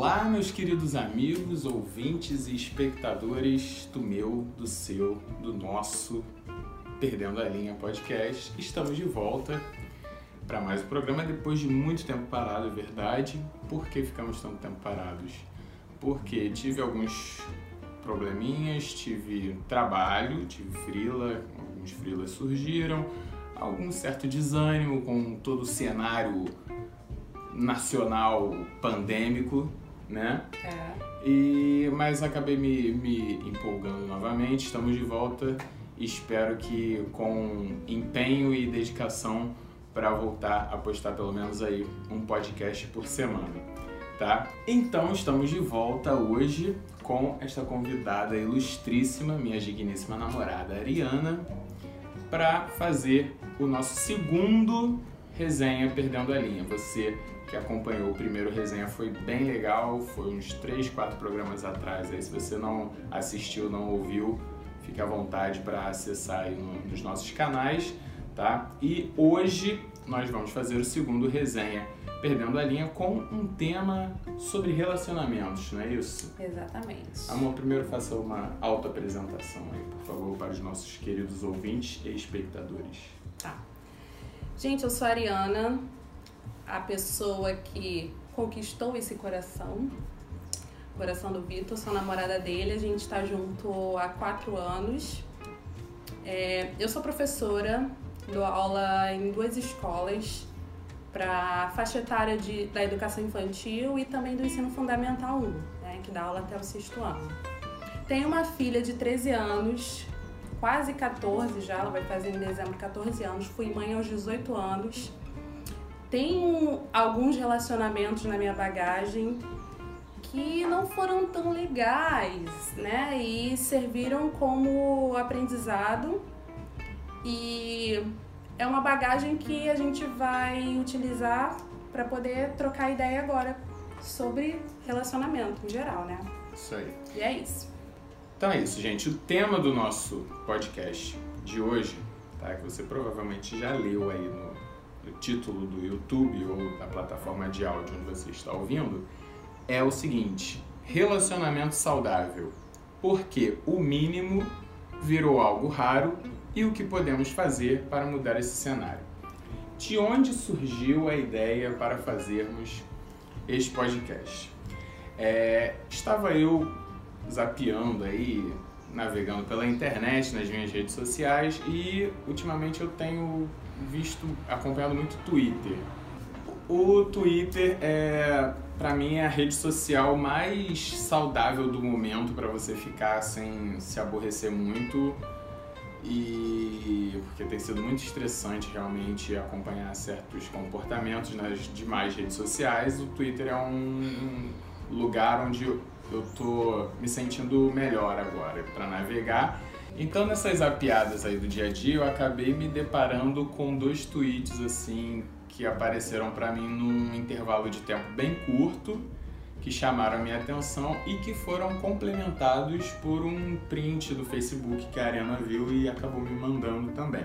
Olá, meus queridos amigos, ouvintes e espectadores do meu, do seu, do nosso Perdendo a Linha podcast. Estamos de volta para mais um programa depois de muito tempo parado, é verdade. Por que ficamos tanto tempo parados? Porque tive alguns probleminhas, tive trabalho, tive frila, alguns frilas surgiram, algum certo desânimo com todo o cenário nacional pandêmico, né? É. E, mas acabei me, me empolgando novamente, estamos de volta. Espero que com empenho e dedicação para voltar a postar pelo menos aí um podcast por semana, tá? Então estamos de volta hoje com esta convidada ilustríssima, minha digníssima namorada Ariana, para fazer o nosso segundo resenha Perdendo a Linha. Você que acompanhou o primeiro resenha foi bem legal, foi uns 3, 4 programas atrás. Aí se você não assistiu, não ouviu, fique à vontade para acessar aí no, nos nossos canais, tá? E hoje nós vamos fazer o segundo resenha Perdendo a Linha com um tema sobre relacionamentos, não é isso? Exatamente. Amor, primeiro faça uma auto-apresentação aí, por favor, para os nossos queridos ouvintes e espectadores. Tá. Gente, eu sou a Ariana, a pessoa que conquistou esse coração, coração do Vitor, sou namorada dele, a gente está junto há quatro anos. É, eu sou professora, dou aula em duas escolas para faixa etária de, da educação infantil e também do ensino fundamental 1, né, que dá aula até o sexto ano. Tenho uma filha de 13 anos, quase 14 já, ela vai fazer em dezembro 14 anos, fui mãe aos 18 anos. Tenho alguns relacionamentos na minha bagagem que não foram tão legais, né? E serviram como aprendizado e é uma bagagem que a gente vai utilizar para poder trocar ideia agora sobre relacionamento em geral, né? Isso aí. E é isso. Então é isso, gente. O tema do nosso podcast de hoje, tá? Que você provavelmente já leu aí no, no título do YouTube ou da plataforma de áudio onde você está ouvindo, é o seguinte: relacionamento saudável. Porque o mínimo virou algo raro e o que podemos fazer para mudar esse cenário. De onde surgiu a ideia para fazermos este podcast? É, estava eu zapeando aí, navegando pela internet, nas minhas redes sociais e ultimamente eu tenho visto, acompanhado muito Twitter. O Twitter é, para mim, é a rede social mais saudável do momento para você ficar sem se aborrecer muito e porque tem sido muito estressante realmente acompanhar certos comportamentos nas demais redes sociais. O Twitter é um lugar onde eu tô me sentindo melhor agora para navegar. Então nessas apiadas aí do dia a dia eu acabei me deparando com dois tweets assim que apareceram para mim num intervalo de tempo bem curto, que chamaram a minha atenção e que foram complementados por um print do Facebook que a Ariana viu e acabou me mandando também.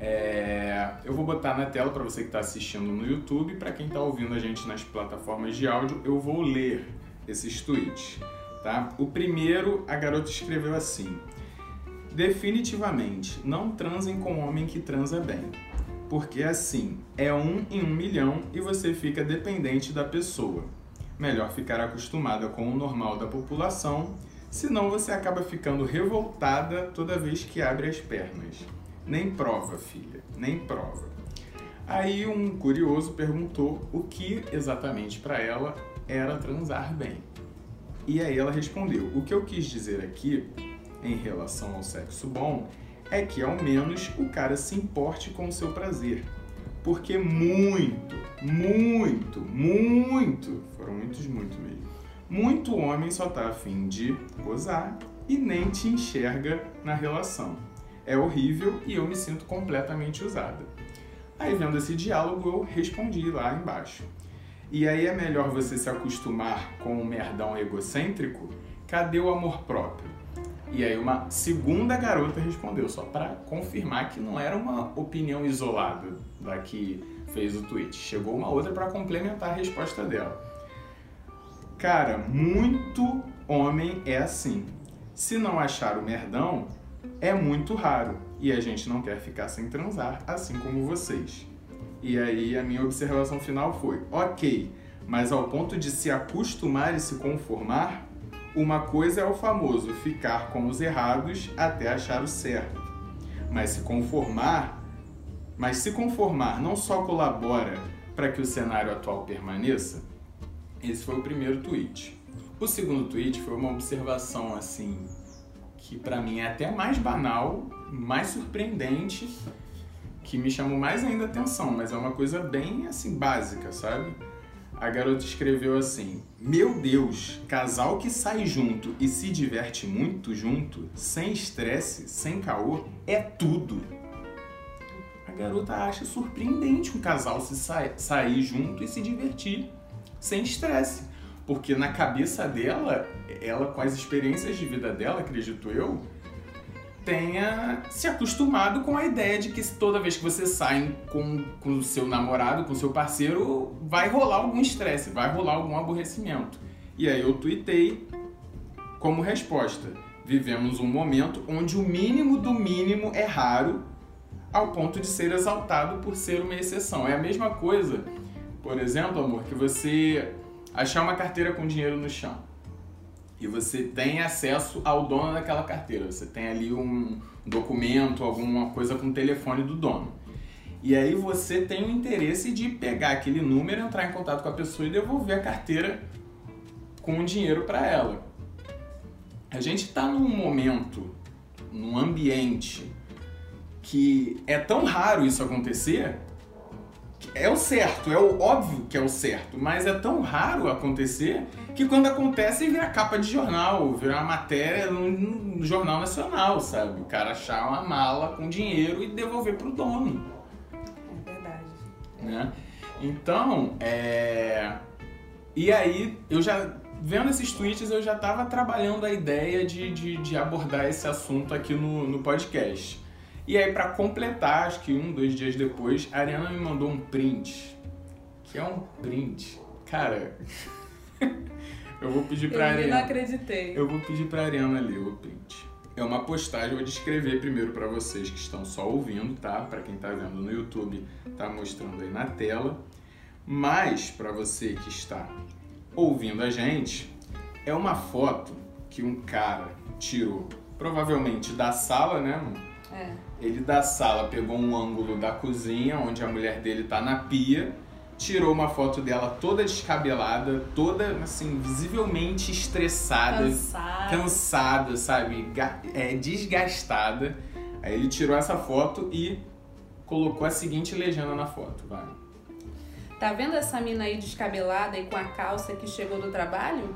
É, eu vou botar na tela para você que está assistindo no YouTube, para quem está ouvindo a gente nas plataformas de áudio, eu vou ler esses tweets. Tá? O primeiro, a garota escreveu assim: Definitivamente, não transem com homem que transa bem porque assim é um em um milhão e você fica dependente da pessoa. Melhor ficar acostumada com o normal da população, senão você acaba ficando revoltada toda vez que abre as pernas. Nem prova, filha, nem prova. Aí um curioso perguntou o que exatamente para ela era transar bem. E aí ela respondeu: O que eu quis dizer aqui, em relação ao sexo bom, é que ao menos o cara se importe com o seu prazer. Porque muito, muito, muito, foram muitos, muito mesmo. Muito homem só tá afim de gozar e nem te enxerga na relação. É horrível e eu me sinto completamente usada. Aí vendo esse diálogo eu respondi lá embaixo. E aí é melhor você se acostumar com um merdão egocêntrico? Cadê o amor próprio? E aí uma segunda garota respondeu, só para confirmar que não era uma opinião isolada da que fez o tweet. Chegou uma outra para complementar a resposta dela. Cara, muito homem é assim. Se não achar o merdão, é muito raro. E a gente não quer ficar sem transar, assim como vocês. E aí a minha observação final foi: ok, mas ao ponto de se acostumar e se conformar, uma coisa é o famoso ficar com os errados até achar o certo. Mas se conformar, mas se conformar não só colabora para que o cenário atual permaneça. Esse foi o primeiro tweet. O segundo tweet foi uma observação assim que para mim é até mais banal, mais surpreendente, que me chamou mais ainda atenção, mas é uma coisa bem assim básica, sabe? A garota escreveu assim: Meu Deus, casal que sai junto e se diverte muito junto, sem estresse, sem caô, é tudo. A garota acha surpreendente um casal se sa sair junto e se divertir sem estresse. Porque na cabeça dela, ela com as experiências de vida dela, acredito eu, tenha se acostumado com a ideia de que toda vez que você sai com, com o seu namorado, com o seu parceiro, vai rolar algum estresse, vai rolar algum aborrecimento. E aí eu tuitei como resposta: vivemos um momento onde o mínimo do mínimo é raro ao ponto de ser exaltado por ser uma exceção. É a mesma coisa, por exemplo, amor, que você achar uma carteira com dinheiro no chão e você tem acesso ao dono daquela carteira. Você tem ali um documento, alguma coisa com o telefone do dono. E aí você tem o interesse de pegar aquele número, entrar em contato com a pessoa e devolver a carteira com o dinheiro para ela. A gente está num momento, num ambiente que é tão raro isso acontecer é o certo, é o óbvio que é o certo, mas é tão raro acontecer que quando acontece vira capa de jornal, vira uma matéria no, no jornal nacional, sabe? O cara achar uma mala com dinheiro e devolver pro dono. É verdade. Né? Então, é... E aí, eu já... Vendo esses tweets, eu já estava trabalhando a ideia de, de, de, abordar esse assunto aqui no, no podcast. E aí, para completar, acho que um, dois dias depois, a Ariana me mandou um print. Que é um print. Cara, eu vou pedir pra eu Ariana. Eu não acreditei. Eu vou pedir pra Ariana ler o print. É uma postagem, vou descrever primeiro para vocês que estão só ouvindo, tá? Para quem tá vendo no YouTube, tá mostrando aí na tela. Mas para você que está ouvindo a gente, é uma foto que um cara tirou, provavelmente da sala, né? É. Ele da sala pegou um ângulo da cozinha, onde a mulher dele tá na pia, tirou uma foto dela toda descabelada, toda assim, visivelmente estressada, cansada, cansada sabe? É, desgastada. Aí ele tirou essa foto e colocou a seguinte legenda na foto, vai. Tá vendo essa mina aí descabelada e com a calça que chegou do trabalho?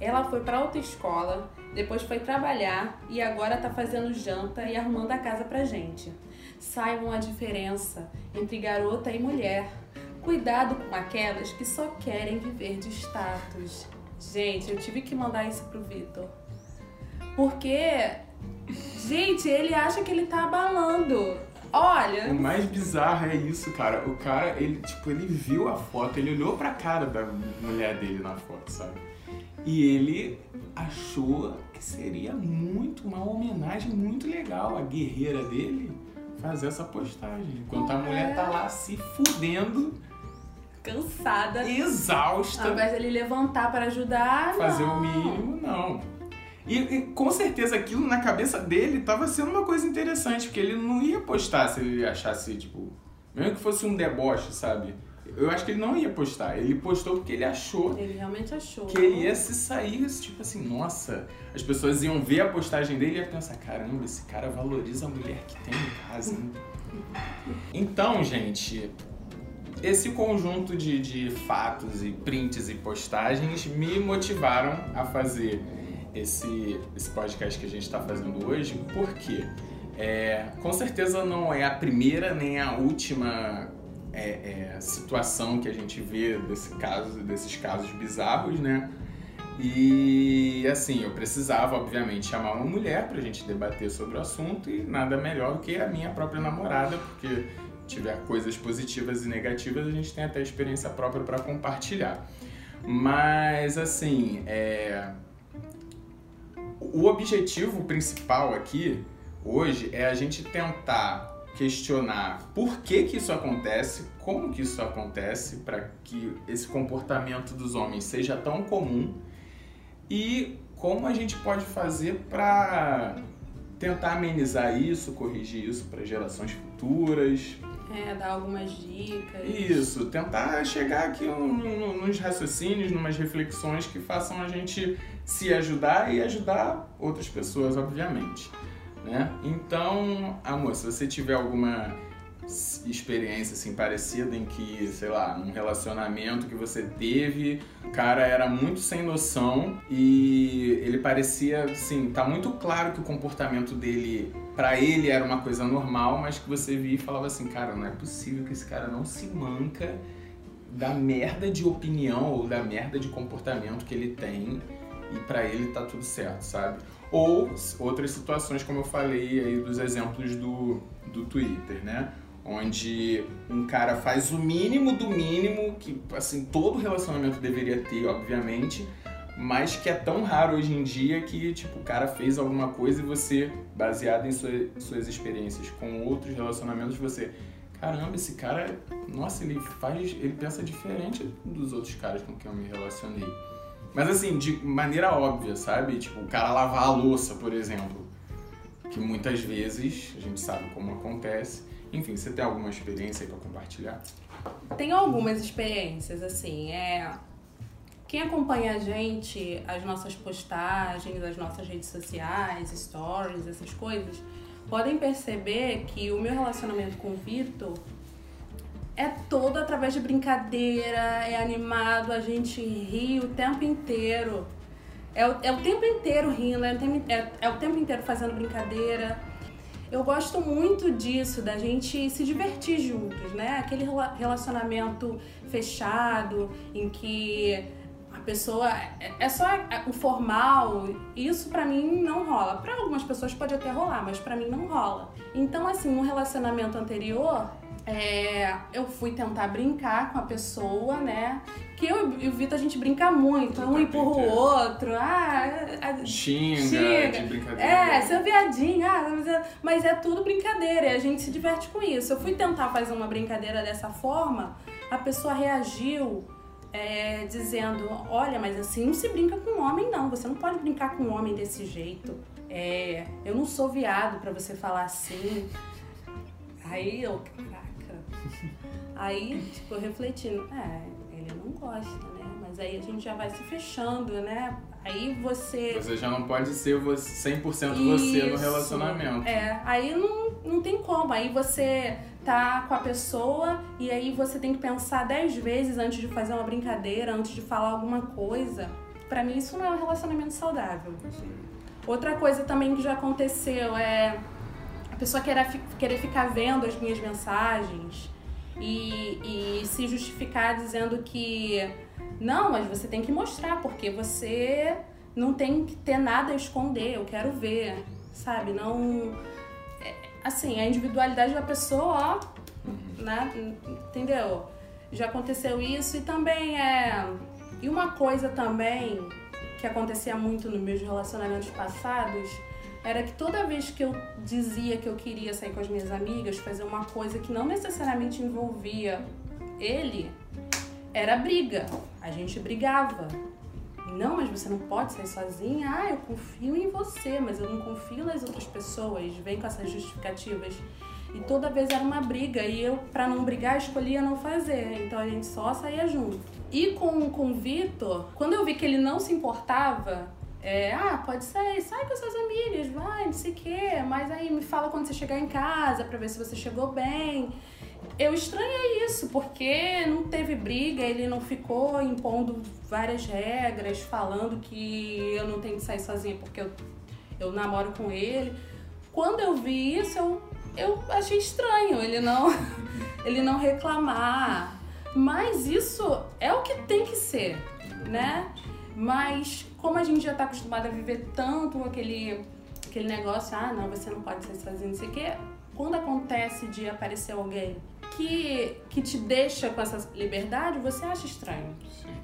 Ela foi pra autoescola, depois foi trabalhar e agora tá fazendo janta e arrumando a casa pra gente. Saibam a diferença entre garota e mulher. Cuidado com aquelas que só querem viver de status. Gente, eu tive que mandar isso pro Vitor. Porque, gente, ele acha que ele tá abalando. Olha. O mais bizarro é isso, cara. O cara, ele, tipo, ele viu a foto, ele olhou pra cara da mulher dele na foto, sabe? E ele achou que seria muito, uma homenagem muito legal à guerreira dele fazer essa postagem. Enquanto a mulher tá lá se fudendo. Cansada. Exausta. Ao invés dele levantar para ajudar. Fazer não. o mínimo, não. E, e, com certeza aquilo na cabeça dele tava sendo uma coisa interessante, porque ele não ia postar se ele achasse, tipo, mesmo que fosse um deboche, sabe? Eu acho que ele não ia postar. Ele postou porque ele achou. Ele realmente achou. Que ele ia se sair, tipo assim, nossa. As pessoas iam ver a postagem dele e ia pensar: caramba, esse cara valoriza a mulher que tem em casa. Hein? Então, gente, esse conjunto de, de fatos e prints e postagens me motivaram a fazer esse, esse podcast que a gente está fazendo hoje, porque é, com certeza não é a primeira nem a última é, é, situação que a gente vê desse caso, desses casos bizarros, né? E assim, eu precisava, obviamente, chamar uma mulher pra gente debater sobre o assunto e nada melhor do que a minha própria namorada, porque tiver coisas positivas e negativas, a gente tem até experiência própria para compartilhar. Mas, assim, é... o objetivo principal aqui, hoje, é a gente tentar questionar por que que isso acontece, como que isso acontece, para que esse comportamento dos homens seja tão comum e como a gente pode fazer para tentar amenizar isso, corrigir isso para gerações futuras. É, dar algumas dicas. Isso, tentar chegar aqui nos raciocínios, numas reflexões que façam a gente se ajudar e ajudar outras pessoas, obviamente. Né? Então, amor, se você tiver alguma experiência assim parecida em que, sei lá, num relacionamento que você teve, o cara era muito sem noção e ele parecia, assim, tá muito claro que o comportamento dele para ele era uma coisa normal, mas que você via e falava assim, cara, não é possível que esse cara não se manca da merda de opinião ou da merda de comportamento que ele tem e para ele tá tudo certo, sabe? Ou outras situações, como eu falei aí dos exemplos do, do Twitter, né? onde um cara faz o mínimo do mínimo que assim todo relacionamento deveria ter, obviamente, mas que é tão raro hoje em dia que tipo o cara fez alguma coisa e você baseado em sua, suas experiências com outros relacionamentos você caramba esse cara nossa ele faz ele pensa diferente dos outros caras com quem eu me relacionei mas assim de maneira óbvia sabe? Tipo o cara lavar a louça por exemplo. Que muitas vezes a gente sabe como acontece. Enfim, você tem alguma experiência aí para compartilhar? Tenho algumas experiências, assim, é... Quem acompanha a gente, as nossas postagens, as nossas redes sociais, stories, essas coisas, podem perceber que o meu relacionamento com o Vitor é todo através de brincadeira, é animado, a gente ri o tempo inteiro. É o, é o tempo inteiro rindo, é o tempo, é, é o tempo inteiro fazendo brincadeira eu gosto muito disso, da gente se divertir juntos, né? Aquele relacionamento fechado em que a pessoa é, é só o formal, isso para mim não rola. Para algumas pessoas pode até rolar, mas para mim não rola. Então, assim, no relacionamento anterior, é, eu fui tentar brincar com a pessoa, né? Que eu e o Vitor a gente brinca muito, um empurra o outro, ah, a, xinga, xinga, de brincadeira. É, seu viadinho, ah, mas é, mas é tudo brincadeira e a gente se diverte com isso. Eu fui tentar fazer uma brincadeira dessa forma, a pessoa reagiu é, dizendo: Olha, mas assim não se brinca com homem, não. Você não pode brincar com homem desse jeito. É, eu não sou viado para você falar assim. Aí eu, Aí, tipo, refletindo, é, ele não gosta, né? Mas aí a gente já vai se fechando, né? Aí você. Você já não pode ser você, 100% Isso. você no relacionamento. É, aí não, não tem como. Aí você tá com a pessoa e aí você tem que pensar 10 vezes antes de fazer uma brincadeira, antes de falar alguma coisa. Para mim, isso não é um relacionamento saudável. Sim. Outra coisa também que já aconteceu é a pessoa querer, querer ficar vendo as minhas mensagens e, e se justificar dizendo que não, mas você tem que mostrar, porque você não tem que ter nada a esconder, eu quero ver, sabe? Não. É, assim, a individualidade da pessoa, ó, né? Entendeu? Já aconteceu isso e também é. E uma coisa também que acontecia muito nos meus relacionamentos passados era que toda vez que eu dizia que eu queria sair com as minhas amigas, fazer uma coisa que não necessariamente envolvia ele, era briga. A gente brigava. Não, mas você não pode sair sozinha. Ah, eu confio em você, mas eu não confio nas outras pessoas. Vem com essas justificativas. E toda vez era uma briga. E eu, para não brigar, escolhia não fazer. Então a gente só saía junto. E com, com o Vitor, quando eu vi que ele não se importava, é, ah, pode sair, sai com suas amigas, vai, não sei o quê, mas aí me fala quando você chegar em casa pra ver se você chegou bem. Eu estranhei isso, porque não teve briga, ele não ficou impondo várias regras, falando que eu não tenho que sair sozinha porque eu, eu namoro com ele. Quando eu vi isso, eu, eu achei estranho ele não, ele não reclamar. Mas isso é o que tem que ser, né? Mas como a gente já está acostumado a viver tanto aquele, aquele negócio, ah, não, você não pode ser sozinho, não sei o quê, quando acontece de aparecer alguém que, que te deixa com essa liberdade, você acha estranho. Sim.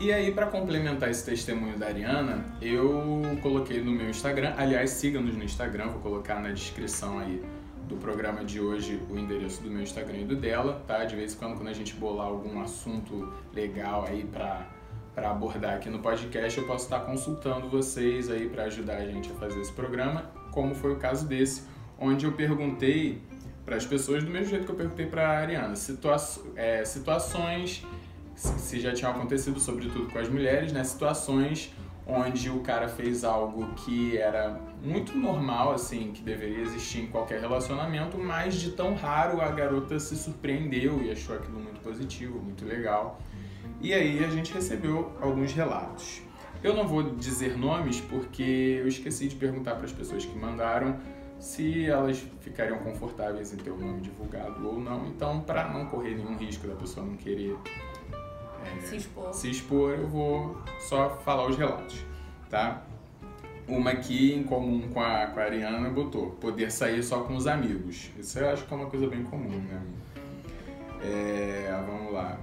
E aí, para complementar esse testemunho da Ariana, eu coloquei no meu Instagram. Aliás, siga-nos no Instagram, vou colocar na descrição aí do programa de hoje o endereço do meu Instagram e do dela, tá? De vez em quando, quando a gente bolar algum assunto legal aí para para abordar aqui no podcast, eu posso estar consultando vocês aí para ajudar a gente a fazer esse programa, como foi o caso desse, onde eu perguntei para as pessoas do mesmo jeito que eu perguntei para a Ariana, situa é, situações se já tinham acontecido, sobretudo com as mulheres, né? Situações onde o cara fez algo que era muito normal, assim, que deveria existir em qualquer relacionamento, mas de tão raro a garota se surpreendeu e achou aquilo muito positivo, muito legal. E aí a gente recebeu alguns relatos. Eu não vou dizer nomes porque eu esqueci de perguntar para as pessoas que mandaram se elas ficariam confortáveis em ter o nome divulgado ou não. Então, para não correr nenhum risco da pessoa não querer é, se, expor. se expor, eu vou só falar os relatos, tá? Uma aqui em comum com a, com a Ariana botou poder sair só com os amigos. Isso eu acho que é uma coisa bem comum, né? É, vamos lá.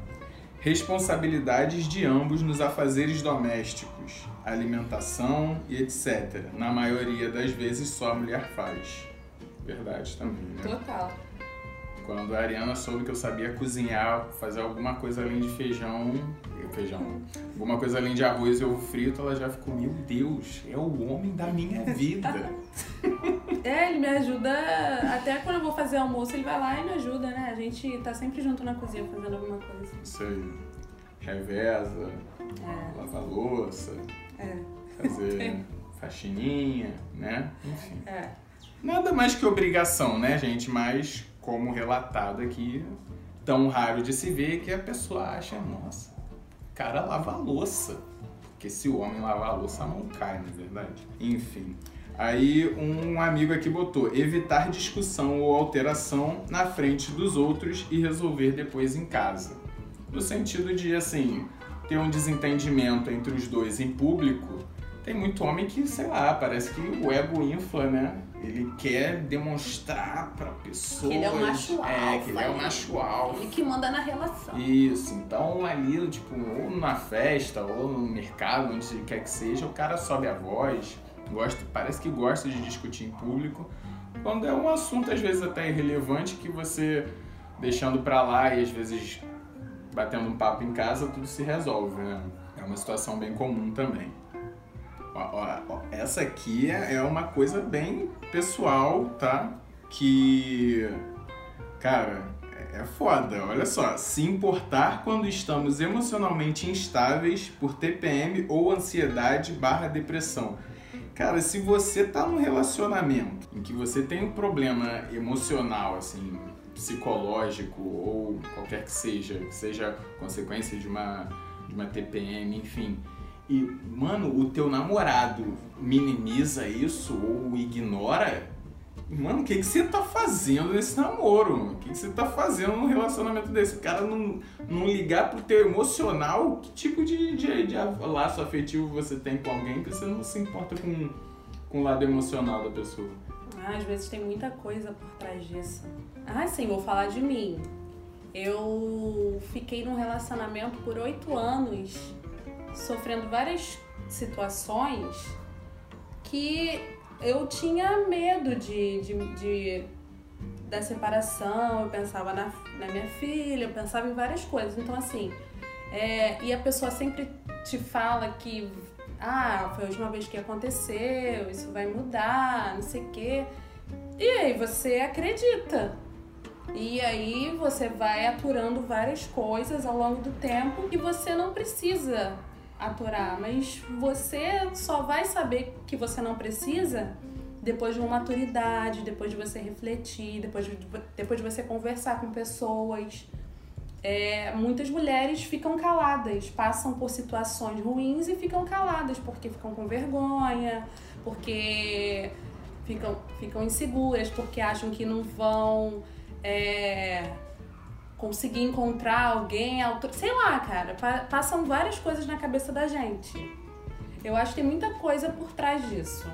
Responsabilidades de ambos nos afazeres domésticos, alimentação e etc. Na maioria das vezes só a mulher faz. Verdade também, né? Total. Quando a Ariana soube que eu sabia cozinhar, fazer alguma coisa além de feijão, feijão, alguma coisa além de arroz e ovo frito, ela já ficou, meu Deus, é o homem da minha vida. é, ele me ajuda, até quando eu vou fazer almoço, ele vai lá e me ajuda, né? A gente tá sempre junto na cozinha fazendo alguma coisa. Isso aí. Reveza, é. lavar louça, é. fazer faxininha, né? Enfim. É. Nada mais que obrigação, né, gente? Mas como relatado aqui, tão raro de se ver que a pessoa acha, nossa, cara lava a louça. Porque se o homem lavar a louça, a mão cai, não é verdade? Enfim. Aí um amigo aqui botou evitar discussão ou alteração na frente dos outros e resolver depois em casa. No sentido de assim, ter um desentendimento entre os dois em público, tem muito homem que, sei lá, parece que o ego infla, né? Ele quer demonstrar pra pessoa. Que ele é o macho alfa. É, que ele é o macho alfa. Ele que manda na relação. Isso, então ali, tipo, ou na festa, ou no mercado, onde quer que seja, o cara sobe a voz, gosta, parece que gosta de discutir em público. Quando é um assunto, às vezes, até irrelevante, que você deixando pra lá e às vezes batendo um papo em casa, tudo se resolve, né? É uma situação bem comum também. Essa aqui é, é uma coisa bem pessoal, tá? Que, cara, é, é foda. Olha só, se importar quando estamos emocionalmente instáveis por TPM ou ansiedade barra depressão. Cara, se você tá num relacionamento em que você tem um problema emocional, assim, psicológico ou qualquer que seja, que seja consequência de uma, de uma TPM, enfim, e, mano, o teu namorado minimiza isso ou ignora, mano, o que, que você tá fazendo nesse namoro? O que, que você tá fazendo num relacionamento desse? O cara não, não ligar pro teu emocional, que tipo de, de, de laço afetivo você tem com alguém que você não se importa com, com o lado emocional da pessoa? Ah, às vezes tem muita coisa por trás disso. Ah, sim, vou falar de mim. Eu fiquei num relacionamento por oito anos sofrendo várias situações que eu tinha medo de, de, de da separação, eu pensava na, na, minha filha, eu pensava em várias coisas. Então, assim, é, e a pessoa sempre te fala que, ah, foi a última vez que aconteceu, isso vai mudar, não sei o quê. E aí você acredita. E aí você vai aturando várias coisas ao longo do tempo e você não precisa aturar, mas você só vai saber que você não precisa depois de uma maturidade, depois de você refletir, depois de, depois de você conversar com pessoas. É, muitas mulheres ficam caladas, passam por situações ruins e ficam caladas porque ficam com vergonha, porque ficam, ficam inseguras, porque acham que não vão. É, conseguir encontrar alguém, sei lá, cara, passam várias coisas na cabeça da gente. Eu acho que tem muita coisa por trás disso.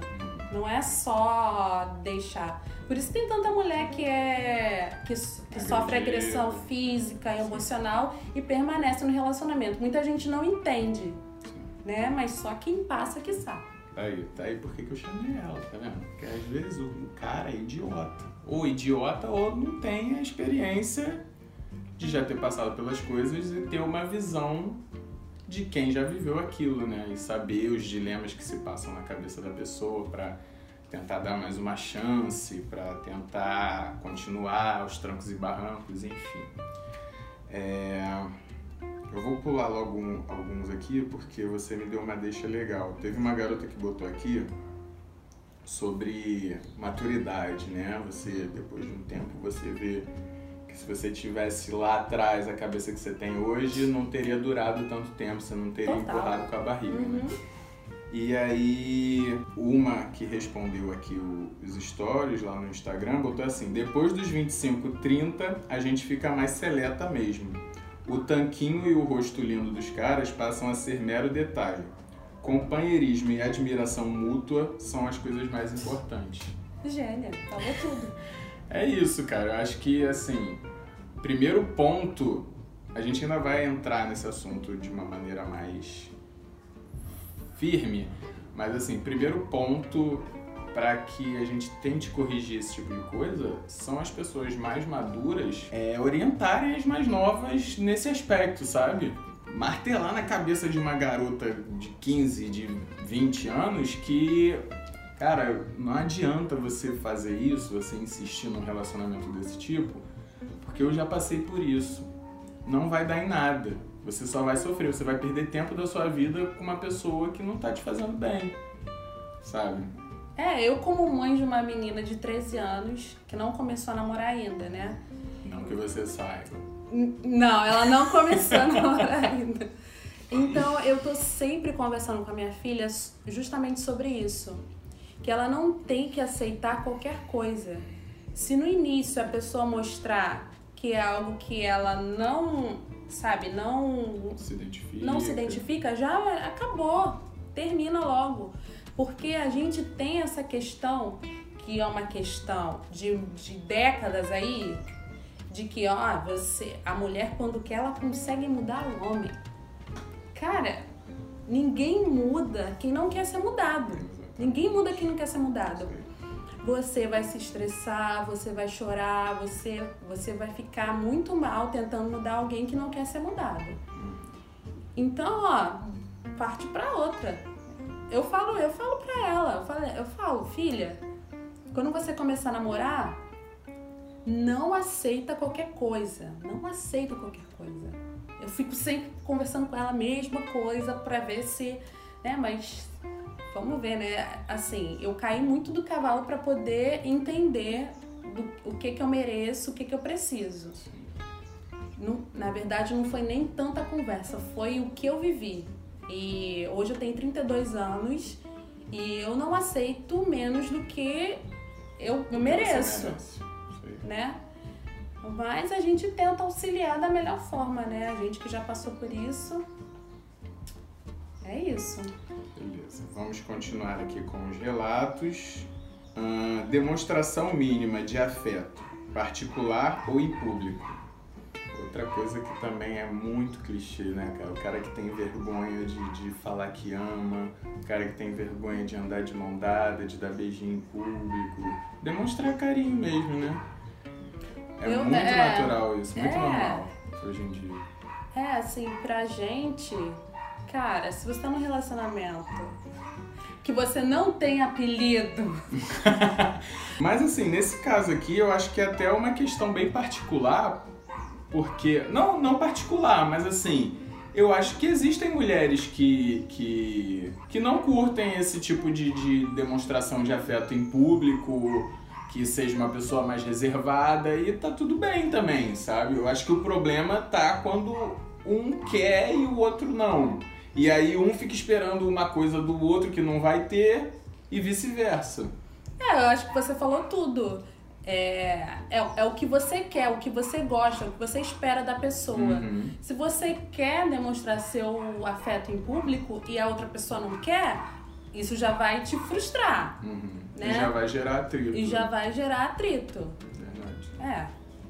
Não é só deixar. Por isso tem tanta mulher que é que, que sofre agressão física, emocional e permanece no relacionamento. Muita gente não entende, né? Mas só quem passa que sabe. Aí, tá aí porque que eu chamei ela, tá vendo? Porque às vezes o cara é idiota. Ou idiota ou não tem a experiência de já ter passado pelas coisas e ter uma visão de quem já viveu aquilo, né? E saber os dilemas que se passam na cabeça da pessoa para tentar dar mais uma chance, para tentar continuar aos trancos e barrancos, enfim. É... Eu vou pular logo um, alguns aqui porque você me deu uma deixa legal. Teve uma garota que botou aqui sobre maturidade, né? Você, depois de um tempo, você vê que se você tivesse lá atrás a cabeça que você tem hoje, não teria durado tanto tempo, você não teria Total. empurrado com a barriga, né? uhum. né? E aí, uma que respondeu aqui os stories lá no Instagram botou assim: depois dos 25, 30, a gente fica mais seleta mesmo. O tanquinho e o rosto lindo dos caras passam a ser mero detalhe. Companheirismo e admiração mútua são as coisas mais importantes. Gênia, falou tudo. É isso, cara. Eu acho que, assim, primeiro ponto, a gente ainda vai entrar nesse assunto de uma maneira mais firme, mas, assim, primeiro ponto para que a gente tente corrigir esse tipo de coisa são as pessoas mais maduras é, orientarem as mais novas nesse aspecto, sabe? Martelar na cabeça de uma garota de 15, de 20 anos que Cara, não adianta você fazer isso, você insistir num relacionamento desse tipo, porque eu já passei por isso. Não vai dar em nada. Você só vai sofrer, você vai perder tempo da sua vida com uma pessoa que não tá te fazendo bem. Sabe? É, eu como mãe de uma menina de 13 anos que não começou a namorar ainda, né? Não que você saiba. Não, ela não começou a namorar ainda. Então eu tô sempre conversando com a minha filha justamente sobre isso que ela não tem que aceitar qualquer coisa. Se no início a pessoa mostrar que é algo que ela não, sabe, não se identifica, não se identifica já acabou, termina logo. Porque a gente tem essa questão, que é uma questão de, de décadas aí, de que, ó, você, a mulher quando quer, ela consegue mudar o homem. Cara, ninguém muda quem não quer ser mudado. Ninguém muda quem não quer ser mudado. Você vai se estressar, você vai chorar, você, você vai ficar muito mal tentando mudar alguém que não quer ser mudado. Então, ó, parte pra outra. Eu falo, eu falo pra ela, eu falo, eu falo, filha, quando você começar a namorar, não aceita qualquer coisa. Não aceita qualquer coisa. Eu fico sempre conversando com ela a mesma coisa pra ver se, né, mas vamos ver, né? Assim, eu caí muito do cavalo para poder entender do, o que que eu mereço, o que que eu preciso. Não, na verdade, não foi nem tanta conversa, foi o que eu vivi. E hoje eu tenho 32 anos e eu não aceito menos do que eu, eu mereço, né? Mas a gente tenta auxiliar da melhor forma, né? A gente que já passou por isso. É isso. Beleza, vamos continuar aqui com os relatos. Uh, demonstração mínima de afeto, particular ou em público. Outra coisa que também é muito clichê, né, cara? O cara que tem vergonha de, de falar que ama, o cara que tem vergonha de andar de mão dada, de dar beijinho em público. Demonstrar carinho mesmo, né? É Eu, muito é, natural isso, muito é, normal hoje em dia. É, assim, pra gente, Cara, se você tá num relacionamento que você não tem apelido. mas assim, nesse caso aqui, eu acho que é até uma questão bem particular, porque. Não, não particular, mas assim. Eu acho que existem mulheres que, que, que não curtem esse tipo de, de demonstração de afeto em público, que seja uma pessoa mais reservada e tá tudo bem também, sabe? Eu acho que o problema tá quando um quer e o outro não. E aí um fica esperando uma coisa do outro que não vai ter e vice-versa. É, eu acho que você falou tudo. É, é, é, o que você quer, o que você gosta, o que você espera da pessoa. Uhum. Se você quer demonstrar seu afeto em público e a outra pessoa não quer, isso já vai te frustrar. Uhum. Né? E já vai gerar atrito. E já vai gerar atrito. Verdade. É.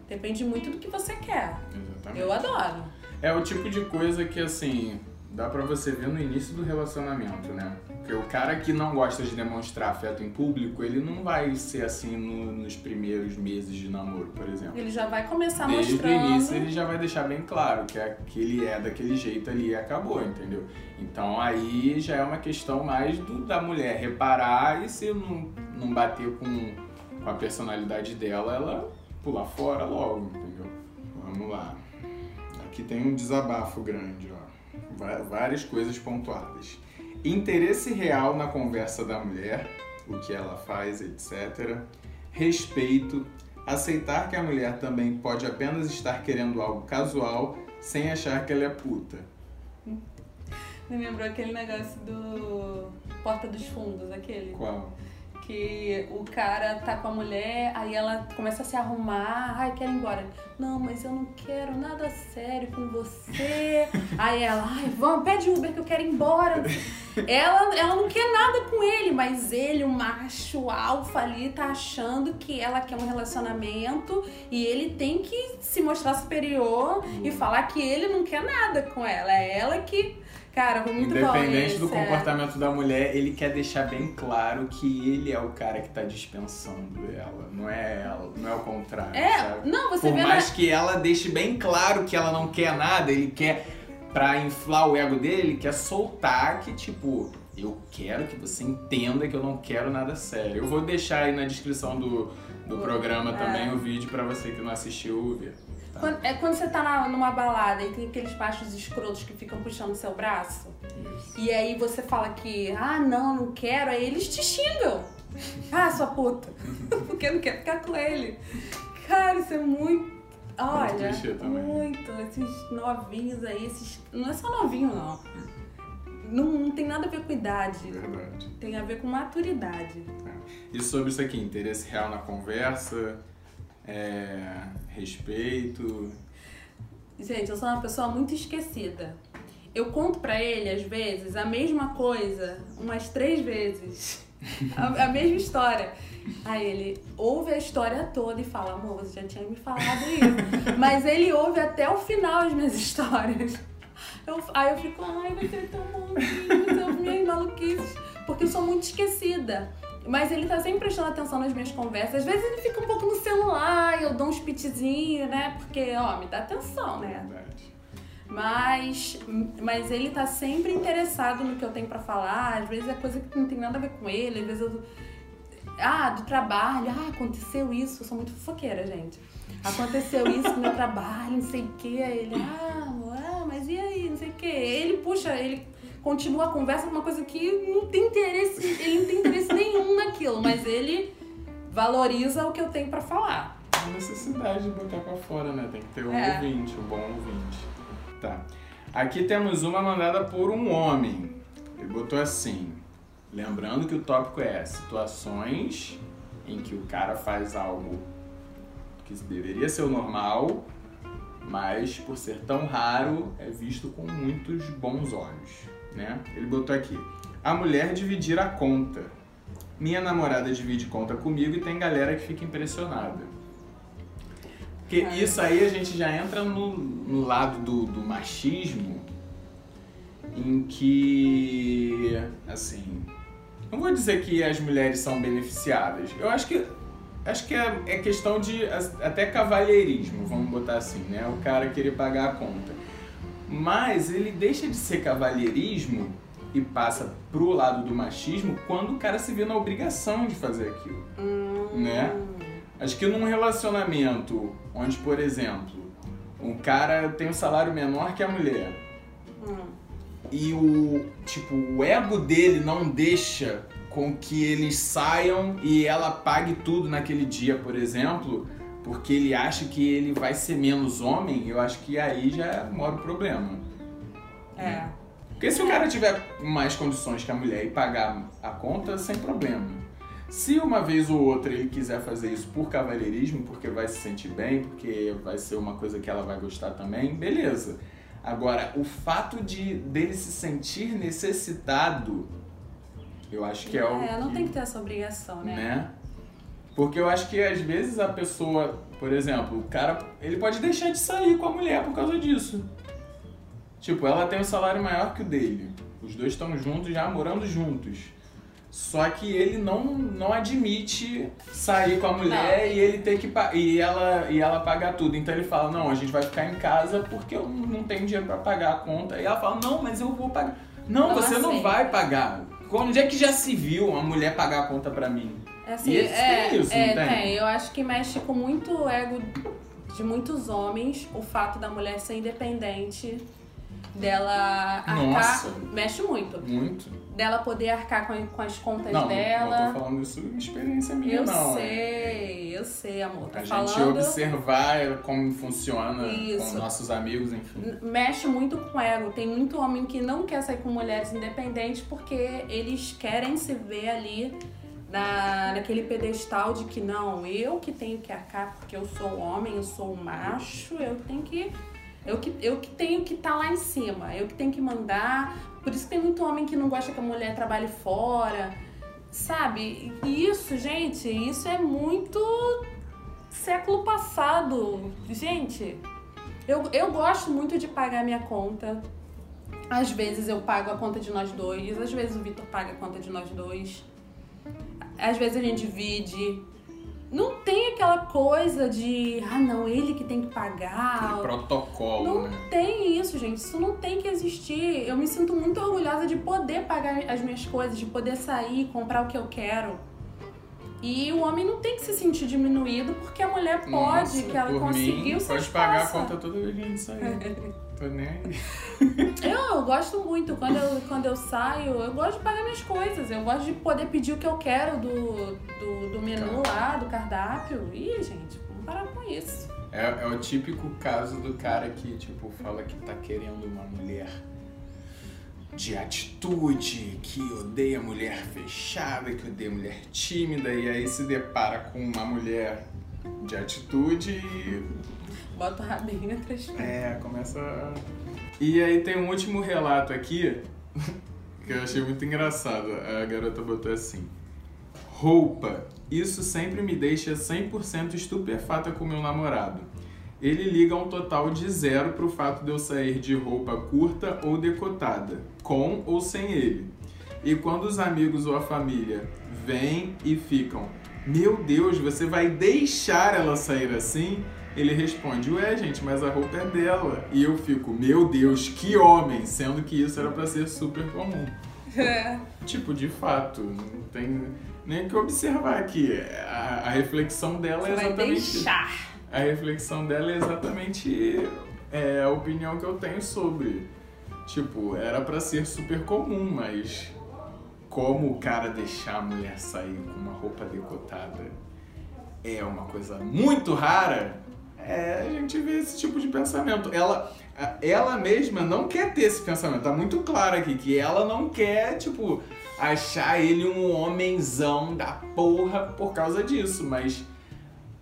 Depende muito do que você quer. Exatamente. Eu adoro. É o tipo de coisa que, assim, dá pra você ver no início do relacionamento, né? Porque o cara que não gosta de demonstrar afeto em público, ele não vai ser assim no- nos primeiros meses de namoro, por exemplo. Ele já vai começar Desde o mostrando. início ele já vai deixar bem claro que, é, que ele é daquele jeito ali e acabou, entendeu? Então aí já é uma questão mais do, da mulher reparar e se não, não bater com, com a personalidade dela, ela pular fora logo, entendeu? Vamos lá. Aqui tem um desabafo grande, ó. Várias coisas pontuadas. Interesse real na conversa da mulher, o que ela faz, etc. Respeito, aceitar que a mulher também pode apenas estar querendo algo casual sem achar que ela é puta. Me lembrou aquele negócio do Porta dos Fundos, aquele. Qual? O cara tá com a mulher, aí ela começa a se arrumar, ai, quero ir embora. Não, mas eu não quero nada sério com você. aí ela, ai, vamos, pede Uber que eu quero ir embora. ela, ela não quer nada com ele, mas ele, o macho alfa ali, tá achando que ela quer um relacionamento e ele tem que se mostrar superior e falar que ele não quer nada com ela. É ela que. Cara, foi muito bom. Independente esse, do é. comportamento da mulher, ele quer deixar bem claro que ele é o cara que tá dispensando ela, não é ela, não é o contrário, É, sabe? não, você Por vê mais que ela deixe bem claro que ela não quer nada, ele quer, pra inflar o ego dele, ele quer soltar que, tipo, eu quero que você entenda que eu não quero nada sério. Eu vou deixar aí na descrição do, do programa É. também o vídeo pra você que não assistiu ver. Tá? quando, é quando você tá numa balada e tem aqueles machos escrotos que ficam puxando seu braço. Isso. E aí você fala que, ah, não, não quero, aí eles te xingam. Ah, sua puta. Porque não quer ficar com ele. Cara, isso é muito. Olha, também. muito. Esses novinhos aí, esses. Não é só novinho, não. Não, não tem nada a ver com idade. Verdade. Tem a ver com maturidade. E sobre isso aqui, interesse real na conversa, é, respeito. Gente, eu sou uma pessoa muito esquecida. Eu conto pra ele, às vezes, a mesma coisa umas três vezes. A, a mesma história. Aí ele ouve a história toda e fala, amor, você já tinha me falado isso. Mas ele ouve até o final as minhas histórias. Eu, aí eu fico, ai, vai ser tão ouve minhas maluquices. Porque eu sou muito esquecida. Mas ele tá sempre prestando atenção nas minhas conversas. Às vezes ele fica um pouco no celular, eu dou uns pitizinhos, né? Porque, ó, me dá atenção, né? Verdade. Mas, mas ele tá sempre interessado no que eu tenho pra falar. Às vezes é coisa que não tem nada a ver com ele. Às vezes eu. Ah, do trabalho. Ah, aconteceu isso. Eu sou muito fofoqueira, gente. Aconteceu isso no meu trabalho, não sei o quê. Aí ele, ah, ah, mas e aí? Não sei o quê. Ele puxa, ele continua a conversa com uma coisa que não tem interesse, ele não tem interesse nenhum naquilo, mas ele valoriza o que eu tenho pra falar. A necessidade de botar pra fora, né? Tem que ter um É. ouvinte, um bom ouvinte. Tá. Aqui temos uma mandada por um homem. Ele botou assim: lembrando que o tópico é situações em que o cara faz algo que deveria ser o normal, mas por ser tão raro é visto com muitos bons olhos, né? Ele botou aqui: a mulher dividir a conta. Minha namorada divide conta comigo e tem galera que fica impressionada. Porque isso aí a gente já entra no, no lado do, do machismo, em que, assim, não vou dizer que as mulheres são beneficiadas. Eu acho que acho que é, é questão de até cavalheirismo, vamos botar assim, né? O cara querer pagar a conta. Mas ele deixa de ser cavalheirismo e passa pro lado do machismo quando o cara se vê na obrigação de fazer aquilo. Né? Acho que num relacionamento onde, por exemplo, um cara tem um salário menor que a mulher Hum. e o tipo o ego dele não deixa com que eles saiam e ela pague tudo naquele dia, por exemplo, porque ele acha que ele vai ser menos homem, eu acho que aí já mora o problema. É. Porque se o cara tiver mais condições que a mulher e pagar a conta, sem problema. Se uma vez ou outra ele quiser fazer isso por cavalheirismo, porque vai se sentir bem, porque vai ser uma coisa que ela vai gostar também, beleza. Agora, o fato de dele se sentir necessitado Eu acho que é, o. É, não que, tem que ter essa obrigação, né? né? Porque eu acho que às vezes a pessoa, por exemplo, o cara, ele pode deixar de sair com a mulher por causa disso. Tipo, ela tem um salário maior que o dele. Os dois estão juntos, já morando juntos. Só que ele não, não admite sair com a mulher Não. e ele ter que e ela e ela pagar tudo. Então ele fala: "Não, a gente vai ficar em casa porque eu não tenho dinheiro pra pagar a conta". E ela fala: "Não, mas eu vou pagar". Não, Não você não aceita. vai pagar. Onde é que já se viu uma mulher pagar a conta pra mim? É assim, E eles é, têm isso, é, não tem? tem. Eu acho que mexe com muito ego de muitos homens o fato da mulher ser independente, dela arcar. Nossa. Mexe muito. Muito. Dela poder arcar com, com as contas Não, dela. não tô falando isso em experiência minha, eu não. é. sei, eu sei, amor. Tô A gente falando. observar como funciona Isso. com nossos amigos, enfim. mexe muito com o ego. Tem muito homem que não quer sair com mulheres independentes porque eles querem se ver ali na, naquele pedestal de que não, eu que tenho que arcar porque eu sou homem, eu sou macho, eu tenho que. Eu que, eu que tenho que estar lá em cima, eu que tenho que mandar. Por isso que tem muito homem que não gosta que a mulher trabalhe fora, sabe? Isso, gente, isso é muito século passado. Gente, eu, eu gosto muito de pagar minha conta. Às vezes eu pago a conta de nós dois, às vezes o Vitor paga a conta de nós dois. Às vezes a gente divide. Não tem aquela coisa de, ah não, ele que tem que pagar. Aquele protocolo, Não né? tem isso, gente. Isso não tem que existir. Eu me sinto muito orgulhosa de poder pagar as minhas coisas, de poder sair, comprar o que eu quero. E o homem não tem que se sentir diminuído porque a mulher pode, Nossa, que ela conseguiu mim, seu pode pagar a conta toda vez que a gente sair. Tô nem aí. Eu, eu gosto muito. Quando eu, quando eu saio, eu gosto de pagar minhas coisas. Eu gosto de poder pedir o que eu quero do, do, do menu lá, do cardápio. Ih, gente, vamos parar com isso. É, é o típico caso do cara que, tipo, fala que tá querendo uma mulher de atitude, que odeia mulher fechada, que odeia mulher tímida, e aí se depara com uma mulher de atitude e Bota o rabinho pernas. É, começa. a- E aí tem um último relato aqui que eu achei muito engraçado. A garota botou assim: Roupa. Isso sempre me deixa 100% estupefata com meu namorado. Ele liga um total de zero pro fato de eu sair de roupa curta ou decotada, com ou sem ele. E quando os amigos ou a família vêm e ficam, meu Deus, você vai deixar ela sair assim? Ele responde, ué, gente, mas a roupa é dela. E eu fico, meu Deus, que homem, sendo que isso era pra ser super comum. É. Tipo, de fato, não tem nem o que observar aqui. A, a reflexão dela Você é vai exatamente. deixar. A reflexão dela é exatamente é, a opinião que eu tenho sobre. Tipo, era pra ser super comum, mas como o cara deixar a mulher sair com uma roupa decotada é uma coisa muito rara, é, a gente vê esse tipo de pensamento. Ela, ela mesma não quer ter esse pensamento. Tá muito claro aqui que ela não quer, tipo, achar ele um homenzão da porra por causa disso, mas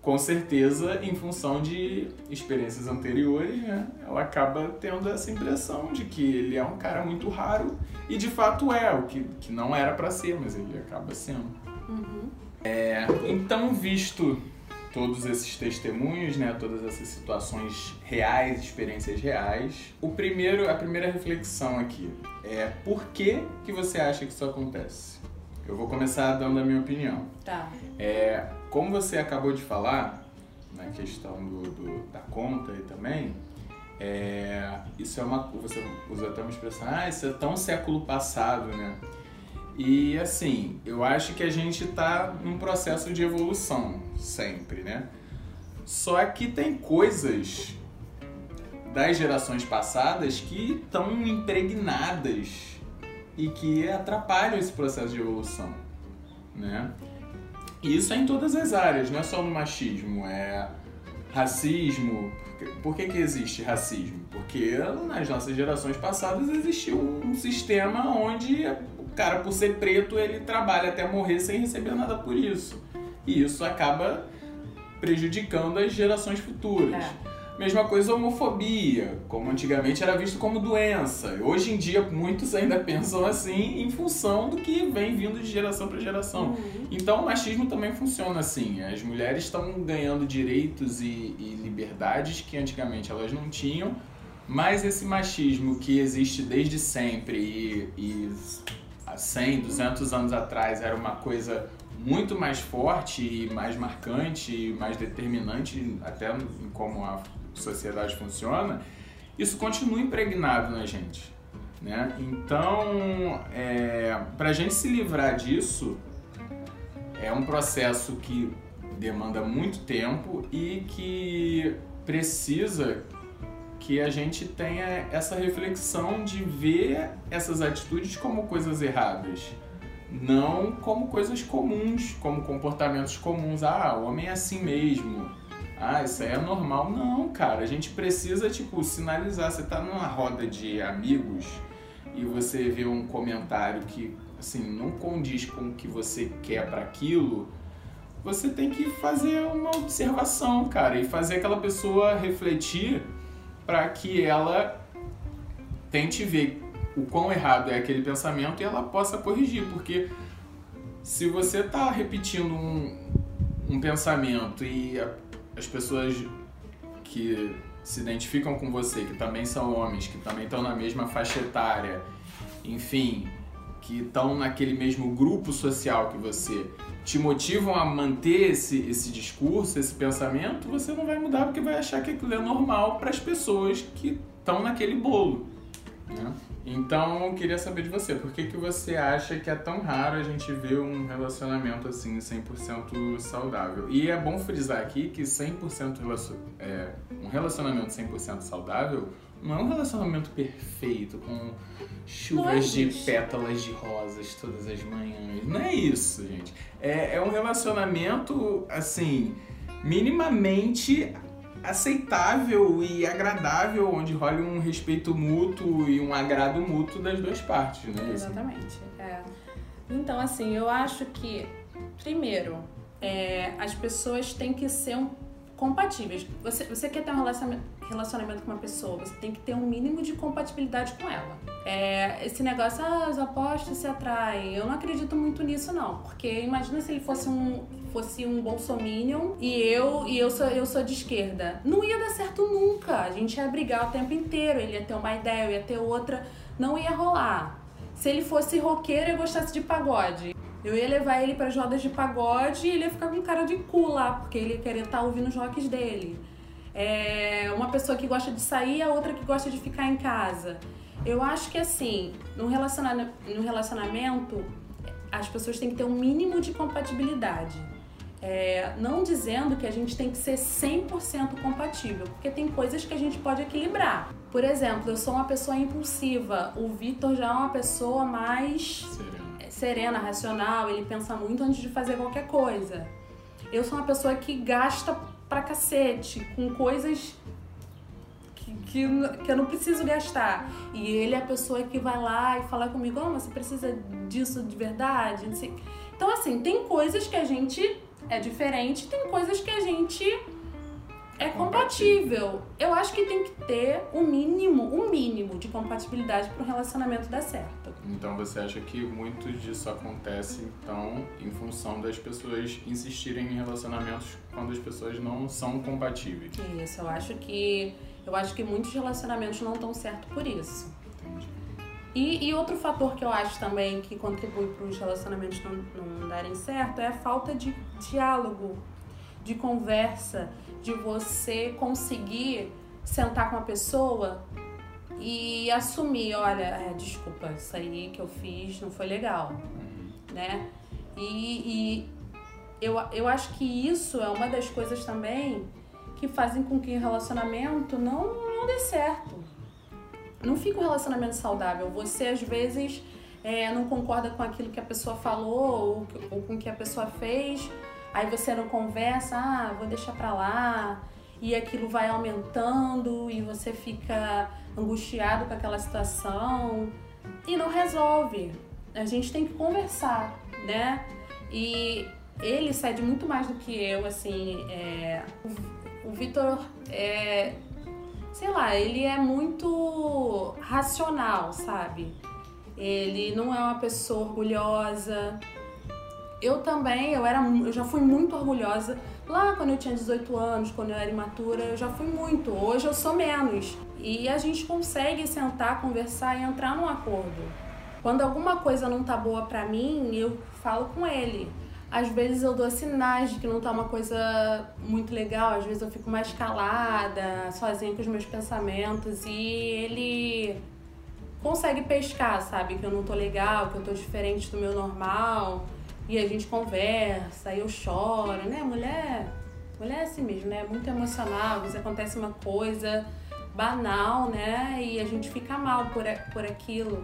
com certeza, em função de experiências anteriores, né, ela acaba tendo essa impressão de que ele é um cara muito raro e de fato é, o que, que não era pra ser, mas ele acaba sendo. Uhum. Então, visto todos esses testemunhos, né, todas essas situações reais, experiências reais, o primeiro, a primeira reflexão aqui é por que que você acha que isso acontece? Eu vou começar dando a minha opinião. Tá. É, como você acabou de falar, na questão do, do- da conta aí também, é, isso é uma. Você usa até uma expressão, ah, isso é tão século passado, né? E assim, eu acho que a gente tá num processo de evolução sempre, né? Só que tem coisas das gerações passadas que estão impregnadas e que atrapalham esse processo de evolução, né? E isso é em todas as áreas, não é só no machismo, é racismo. Por que, que existe racismo? Porque nas nossas gerações passadas existiu um sistema onde o cara, por ser preto, ele trabalha até morrer sem receber nada por isso. E isso acaba prejudicando as gerações futuras. É. Mesma coisa homofobia, como antigamente era visto como doença. Hoje em dia muitos ainda pensam assim em função do que vem vindo de geração para geração. Uhum. Então o machismo também funciona assim. As mulheres estão ganhando direitos e, e liberdades que antigamente elas não tinham, mas esse machismo que existe desde sempre e, e há 100, 200 anos atrás era uma coisa muito mais forte e mais marcante e mais determinante até em como a sociedade funciona, isso continua impregnado na gente. Né? Então, é, para a gente se livrar disso, é um processo que demanda muito tempo e que precisa que a gente tenha essa reflexão de ver essas atitudes como coisas erradas, não como coisas comuns, como comportamentos comuns. Ah, o homem é assim mesmo ah, isso aí é normal. Não, cara, a gente precisa, tipo, sinalizar. Você tá numa roda de amigos e você vê um comentário que, assim, não condiz com o que você quer para aquilo, você tem que fazer uma observação, cara, e fazer aquela pessoa refletir para que ela tente ver o quão errado é aquele pensamento e ela possa corrigir, porque se você tá repetindo um, um pensamento e as pessoas que se identificam com você, que também são homens, que também estão na mesma faixa etária, enfim, que estão naquele mesmo grupo social que você, te motivam a manter esse, esse discurso, esse pensamento, você não vai mudar porque vai achar que aquilo é normal para as pessoas que estão naquele bolo. Né? Então, eu queria saber de você, por que, que você acha que é tão raro a gente ver um relacionamento assim 100% saudável? E é bom frisar aqui que 100% relacion... é, um relacionamento 100% saudável não é um relacionamento perfeito com chuvas é de pétalas de rosas todas as manhãs. Não é isso, gente. É, é um relacionamento assim minimamente aceitável e agradável, onde role um respeito mútuo e um agrado mútuo das duas partes, né? Exatamente. É. Então, assim, eu acho que, primeiro, é, as pessoas têm que ser um, compatíveis. Você, você quer ter um relacionamento, com uma pessoa, você tem que ter um mínimo de compatibilidade com ela. É, esse negócio, ah, os opostos se atraem, eu não acredito muito nisso, não. Porque imagina se ele fosse um, fosse um bolsominion e eu e eu sou, eu sou de esquerda. Não ia dar certo nunca. A gente ia brigar o tempo inteiro. Ele ia ter uma ideia, eu ia ter outra. Não ia rolar. Se ele fosse roqueiro e gostasse de pagode, eu ia levar ele para rodas de pagode e ele ia ficar com cara de cu lá, porque ele ia querer estar tá ouvindo os rocks dele. É uma pessoa que gosta de sair, a outra que gosta de ficar em casa. Eu acho que assim, no relacionamento, no relacionamento as pessoas têm que ter um mínimo de compatibilidade. É, não dizendo que a gente tem que ser 100% compatível, porque tem coisas que a gente pode equilibrar. Por exemplo, eu sou uma pessoa impulsiva, o Vitor já é uma pessoa mais serena. serena, racional, ele pensa muito antes de fazer qualquer coisa. Eu sou uma pessoa que gasta pra cacete com coisas que, que, que eu não preciso gastar. E ele é a pessoa que vai lá e fala comigo: oh, mas você precisa disso de verdade? Então, assim, tem coisas que a gente é diferente, tem coisas que a gente é compatível. Eu acho que tem que ter o um mínimo, um mínimo de compatibilidade para o relacionamento dar certo. Então você acha que muito disso acontece então em função das pessoas insistirem em relacionamentos quando as pessoas não são compatíveis? Isso, eu acho que eu acho que muitos relacionamentos não estão certo por isso. E, e, outro fator que eu acho também que contribui para os relacionamentos não, não darem certo é a falta de diálogo, de conversa, de você conseguir sentar com a pessoa e assumir, olha, é, desculpa, isso aí que eu fiz não foi legal, né? E, e eu, eu acho que isso é uma das coisas também que fazem com que o relacionamento não, não dê certo não fica um relacionamento saudável. Você às vezes é, não concorda com aquilo que a pessoa falou ou, ou com o que a pessoa fez, aí você não conversa, ah, vou deixar pra lá, e aquilo vai aumentando e você fica angustiado com aquela situação e não resolve. A gente tem que conversar, né? E ele cede muito mais do que eu, assim. É, o, Vitor é, sei lá, ele é muito racional, sabe? Ele não é uma pessoa orgulhosa. Eu também, eu era, eu já fui muito orgulhosa lá quando eu tinha 18 anos, quando eu era imatura, eu já fui muito. Hoje eu sou menos. E a gente consegue sentar, conversar e entrar num acordo. Quando alguma coisa não tá boa pra mim, eu falo com ele. Às vezes eu dou sinais de que não tá uma coisa muito legal, às vezes eu fico mais calada, sozinha com os meus pensamentos e ele consegue pescar, sabe? Que eu não tô legal, que eu tô diferente do meu normal. E a gente conversa, eu choro, né? Mulher, mulher é assim mesmo, né? Muito emocional, às vezes acontece uma coisa banal, né? E a gente fica mal por, por aquilo.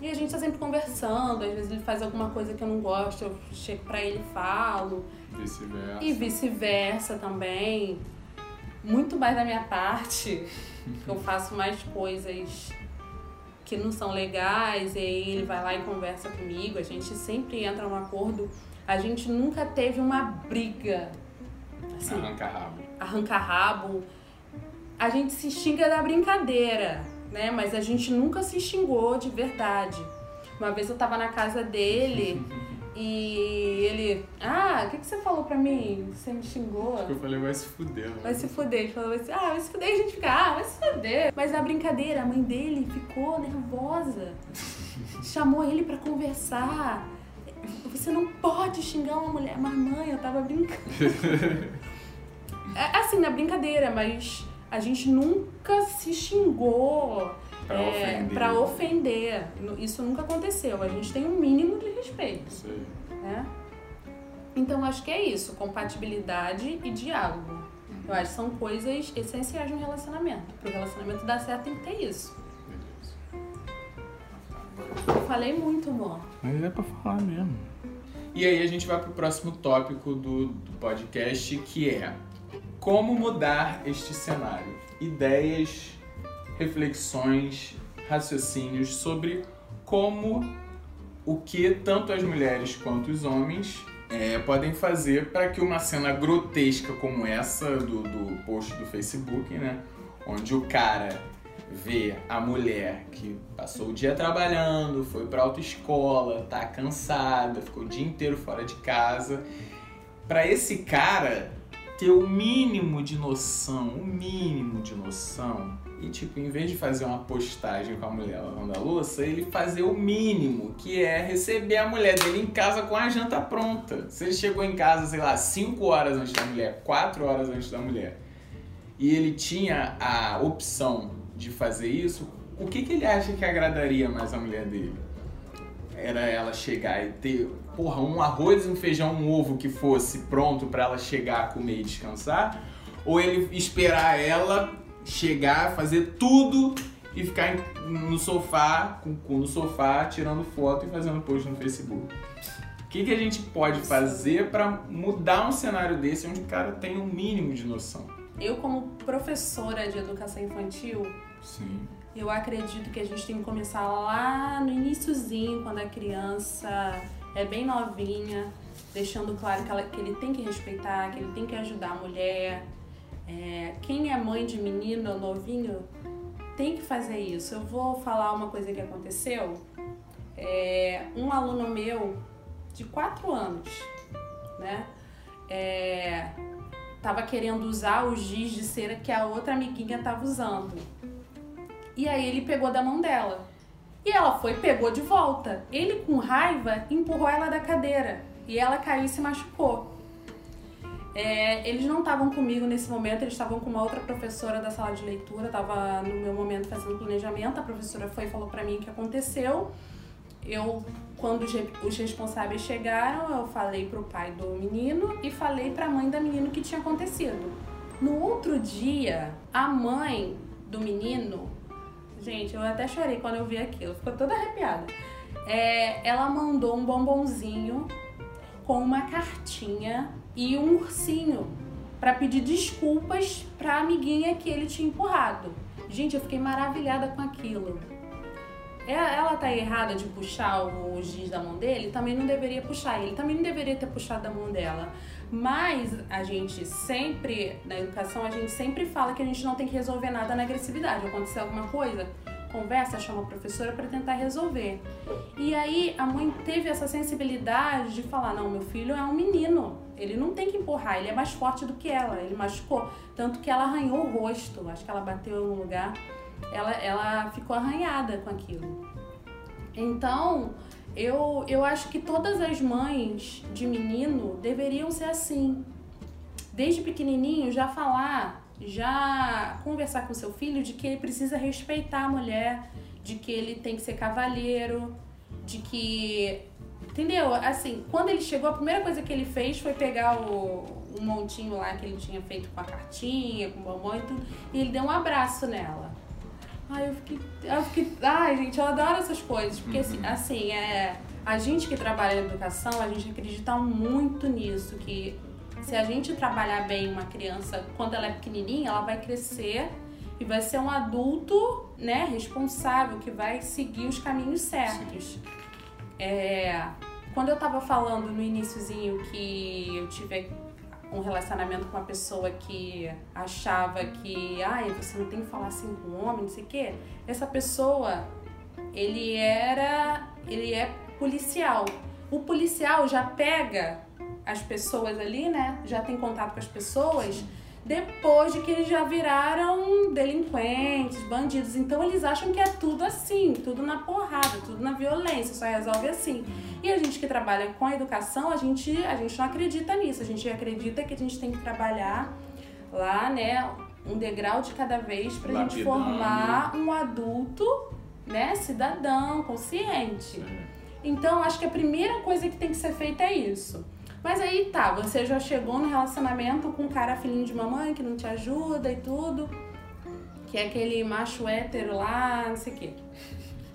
E a gente tá sempre conversando, às vezes ele faz alguma coisa que eu não gosto, eu chego pra ele e falo. Vice-versa. E vice-versa também. Muito mais da minha parte, que eu faço mais coisas que não são legais, e aí ele vai lá e conversa comigo, a gente sempre entra num acordo. A gente nunca teve uma briga. Assim, arranca rabo. Arranca rabo. A gente se xinga da brincadeira, né? Mas a gente nunca se xingou de verdade. Uma vez eu tava na casa dele E ele, ah, o que, que você falou pra mim? Você me xingou? Eu falei, vai se fuder. Vai se fuder. Ele falou assim, ah, vai se fuder. E a gente fica, ah, vai se fuder. Mas na brincadeira, a mãe dele ficou nervosa. Chamou ele pra conversar. Você não pode xingar uma mulher. Mas mãe, eu tava brincando. é assim, na brincadeira, mas a gente nunca se xingou Pra é, ofender. ofender. Isso nunca aconteceu. A gente tem um mínimo de respeito. Isso aí. Né? Então acho que é isso, compatibilidade e diálogo. Eu acho que são coisas essenciais no relacionamento. Para o relacionamento dar certo tem que ter isso. Eu falei muito, amor. Mas é pra falar mesmo. E aí a gente vai pro próximo tópico do, do podcast, que é como mudar este cenário. Ideias, reflexões, raciocínios sobre como o que tanto as mulheres quanto os homens é, podem fazer para que uma cena grotesca como essa do, do post do Facebook, né? Onde o cara vê a mulher que passou o dia trabalhando, foi para autoescola, tá cansada, ficou o dia inteiro fora de casa. Para esse cara ter o mínimo de noção, o mínimo de noção, e tipo, em vez de fazer uma postagem com a mulher lavando a louça, ele fazer o mínimo, que é receber a mulher dele em casa com a janta pronta. Se ele chegou em casa, sei lá, 5 horas antes da mulher, 4 horas antes da mulher, e ele tinha a opção de fazer isso, o que, que ele acha que agradaria mais a mulher dele? Era ela chegar e ter, porra, um arroz, um feijão, um ovo que fosse pronto para ela chegar, comer e descansar? Ou ele esperar ela chegar, fazer tudo e ficar no sofá, com, com no sofá, tirando foto e fazendo post no Facebook? O que, que a gente pode fazer para mudar um cenário desse onde o cara tem um mínimo de noção? Eu, como professora de educação infantil, Sim. Eu acredito que a gente tem que começar lá no iníciozinho, quando a criança é bem novinha, deixando claro que, ela, que ele tem que respeitar, que ele tem que ajudar a mulher. É, quem é mãe de menino novinho tem que fazer isso. Eu vou falar uma coisa que aconteceu. É, um aluno meu de 4 anos, né? É, tava querendo usar o giz de cera que a outra amiguinha tava usando. E aí ele pegou da mão dela. E ela foi, pegou de volta. Ele, com raiva, empurrou ela da cadeira. E ela caiu e se machucou. É, eles não estavam comigo nesse momento, eles estavam com uma outra professora da sala de leitura, estava no meu momento fazendo planejamento. A professora foi e falou para mim o que aconteceu. Eu, quando os responsáveis chegaram, eu falei pro pai do menino e falei pra mãe da menina o que tinha acontecido. No outro dia, a mãe do menino, gente, eu até chorei quando eu vi aquilo, ficou toda arrepiada. É, ela mandou um bombonzinho com uma cartinha e um ursinho para pedir desculpas para a amiguinha que ele tinha empurrado. Gente, eu fiquei maravilhada com aquilo. Ela tá errada de puxar o giz da mão dele? Também não deveria puxar. Ele também não deveria ter puxado da mão dela. Mas a gente sempre, na educação, a gente sempre fala que a gente não tem que resolver nada na agressividade. Acontecer alguma coisa, conversa, chama a professora para tentar resolver. E aí a mãe teve essa sensibilidade de falar: não, meu filho é um menino, ele não tem que empurrar, ele é mais forte do que ela. Ele machucou, tanto que ela arranhou o rosto, acho que ela bateu no lugar, ela, ela ficou arranhada com aquilo. Então, eu, eu acho que todas as mães de menino deveriam ser assim. Desde pequenininho já falar, já conversar com seu filho de que ele precisa respeitar a mulher, de que ele tem que ser cavalheiro, de que Entendeu? Assim, quando ele chegou, a primeira coisa que ele fez foi pegar o, montinho lá que ele tinha feito com a cartinha, com o bombom e tudo, e ele deu um abraço nela. Ai, eu fiquei. Eu fiquei ai, gente, eu adoro essas coisas. Porque, assim, uhum. assim, é, a gente que trabalha na educação, a gente acredita muito nisso. Que se a gente trabalhar bem uma criança quando ela é pequenininha, ela vai crescer e vai ser um adulto, né, responsável, que vai seguir os caminhos certos. É, quando eu tava falando no iníciozinho que eu tive um relacionamento com uma pessoa que achava que, ai, você não tem que falar assim com um homem, não sei o quê. Essa pessoa, ele era, ele é policial. O policial já pega as pessoas ali, né? Já tem contato com as pessoas depois de que eles já viraram delinquentes, bandidos. Então eles acham que é tudo assim, tudo na porrada, tudo na violência, só resolve assim. E a gente que trabalha com a educação, a gente, a gente não acredita nisso. A gente acredita que a gente tem que trabalhar lá, né, um degrau de cada vez pra Lapidando. gente formar um adulto, né, cidadão, consciente. Então, acho que a primeira coisa que tem que ser feita é isso mas aí tá, você já chegou no relacionamento com um cara filhinho de mamãe que não te ajuda e tudo, que é aquele macho hétero lá, não sei o quê.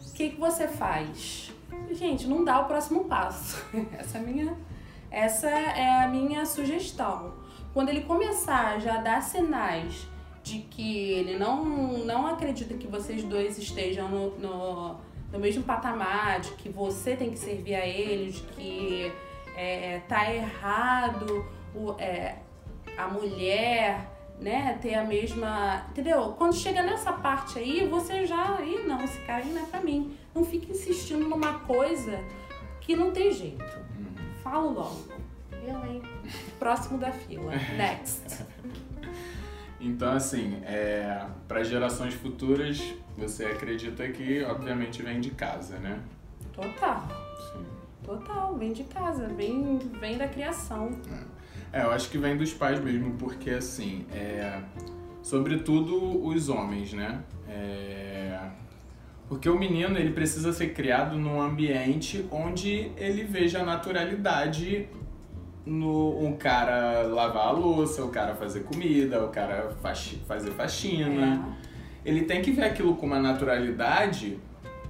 O que, que você faz? Gente, não dá o próximo passo. Essa é a minha, essa é a minha sugestão. Quando ele começar já a dar sinais de que ele não, não acredita que vocês dois estejam no, no, no mesmo patamar, de que você tem que servir a ele, de que é, tá errado o, é, a mulher né, ter a mesma. Entendeu? Quando chega nessa parte aí, você já. Ih, não, esse cara aí não é pra mim. Não fica insistindo numa coisa que não tem jeito. Falo logo. Eu, hein? Próximo da fila. Next. Então, assim, é, para gerações futuras, você acredita que, obviamente, vem de casa, né? Total. Total, vem de casa, vem, vem da criação. É. é, eu acho que vem dos pais mesmo, porque assim, é, sobretudo os homens, né? É, porque o menino ele precisa ser criado num ambiente onde ele veja a naturalidade no um cara lavar a louça, o cara fazer comida, o cara faxi, fazer faxina. É. Ele tem que ver aquilo com uma naturalidade,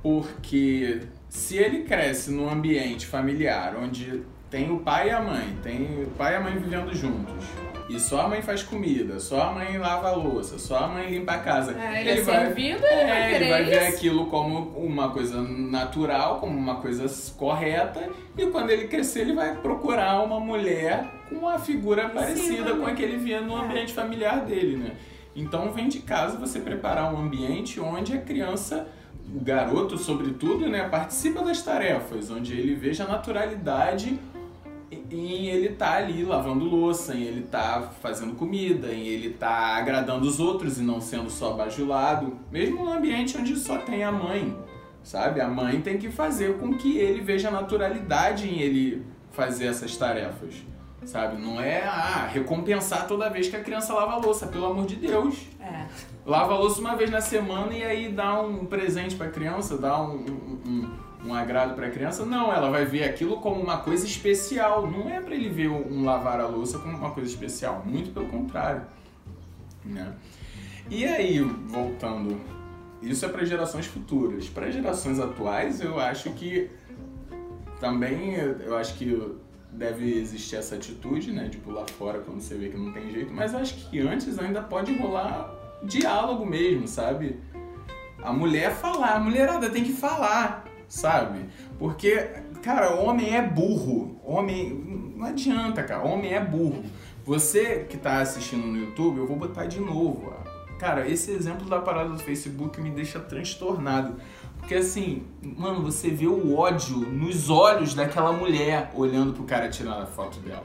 porque se ele cresce num ambiente familiar onde tem o pai e a mãe, tem o pai e a mãe vivendo juntos, e só a mãe faz comida, só a mãe lava a louça, só a mãe limpa a casa. É, ele, ele é vai, servido, ele vai é, ele vai ver aquilo como uma coisa natural, como uma coisa correta, e quando ele crescer, ele vai procurar uma mulher com uma figura parecida com a que ele via no é. ambiente familiar dele, né? Então vem de casa você preparar um ambiente onde a criança o garoto, sobretudo, né, participa das tarefas, onde ele veja a naturalidade em ele tá ali lavando louça, em ele tá fazendo comida, em ele tá agradando os outros e não sendo só bajulado, mesmo no ambiente onde só tem a mãe, sabe? A mãe tem que fazer com que ele veja a naturalidade em ele fazer essas tarefas, sabe? Não é ah, recompensar toda vez que a criança lava a louça, pelo amor de Deus. É lava a louça uma vez na semana e aí dá um presente para a criança, dá um, um, um, um agrado para a criança. Não, ela vai ver aquilo como uma coisa especial. Não é para ele ver um lavar a louça como uma coisa especial, muito pelo contrário. Né? E aí, voltando, isso é para gerações futuras. Para gerações atuais, eu acho que também, eu acho que deve existir essa atitude, né, de pular fora quando você vê que não tem jeito, mas acho que antes ainda pode rolar diálogo mesmo, sabe? A mulher falar, a mulherada tem que falar, sabe? Porque Cara, homem é burro. Homem. Não adianta, cara. Homem é burro. Você que tá assistindo no YouTube, eu vou botar de novo. Cara, esse exemplo da parada do Facebook me deixa transtornado. Porque assim, mano, você vê o ódio nos olhos daquela mulher olhando pro cara tirar a foto dela.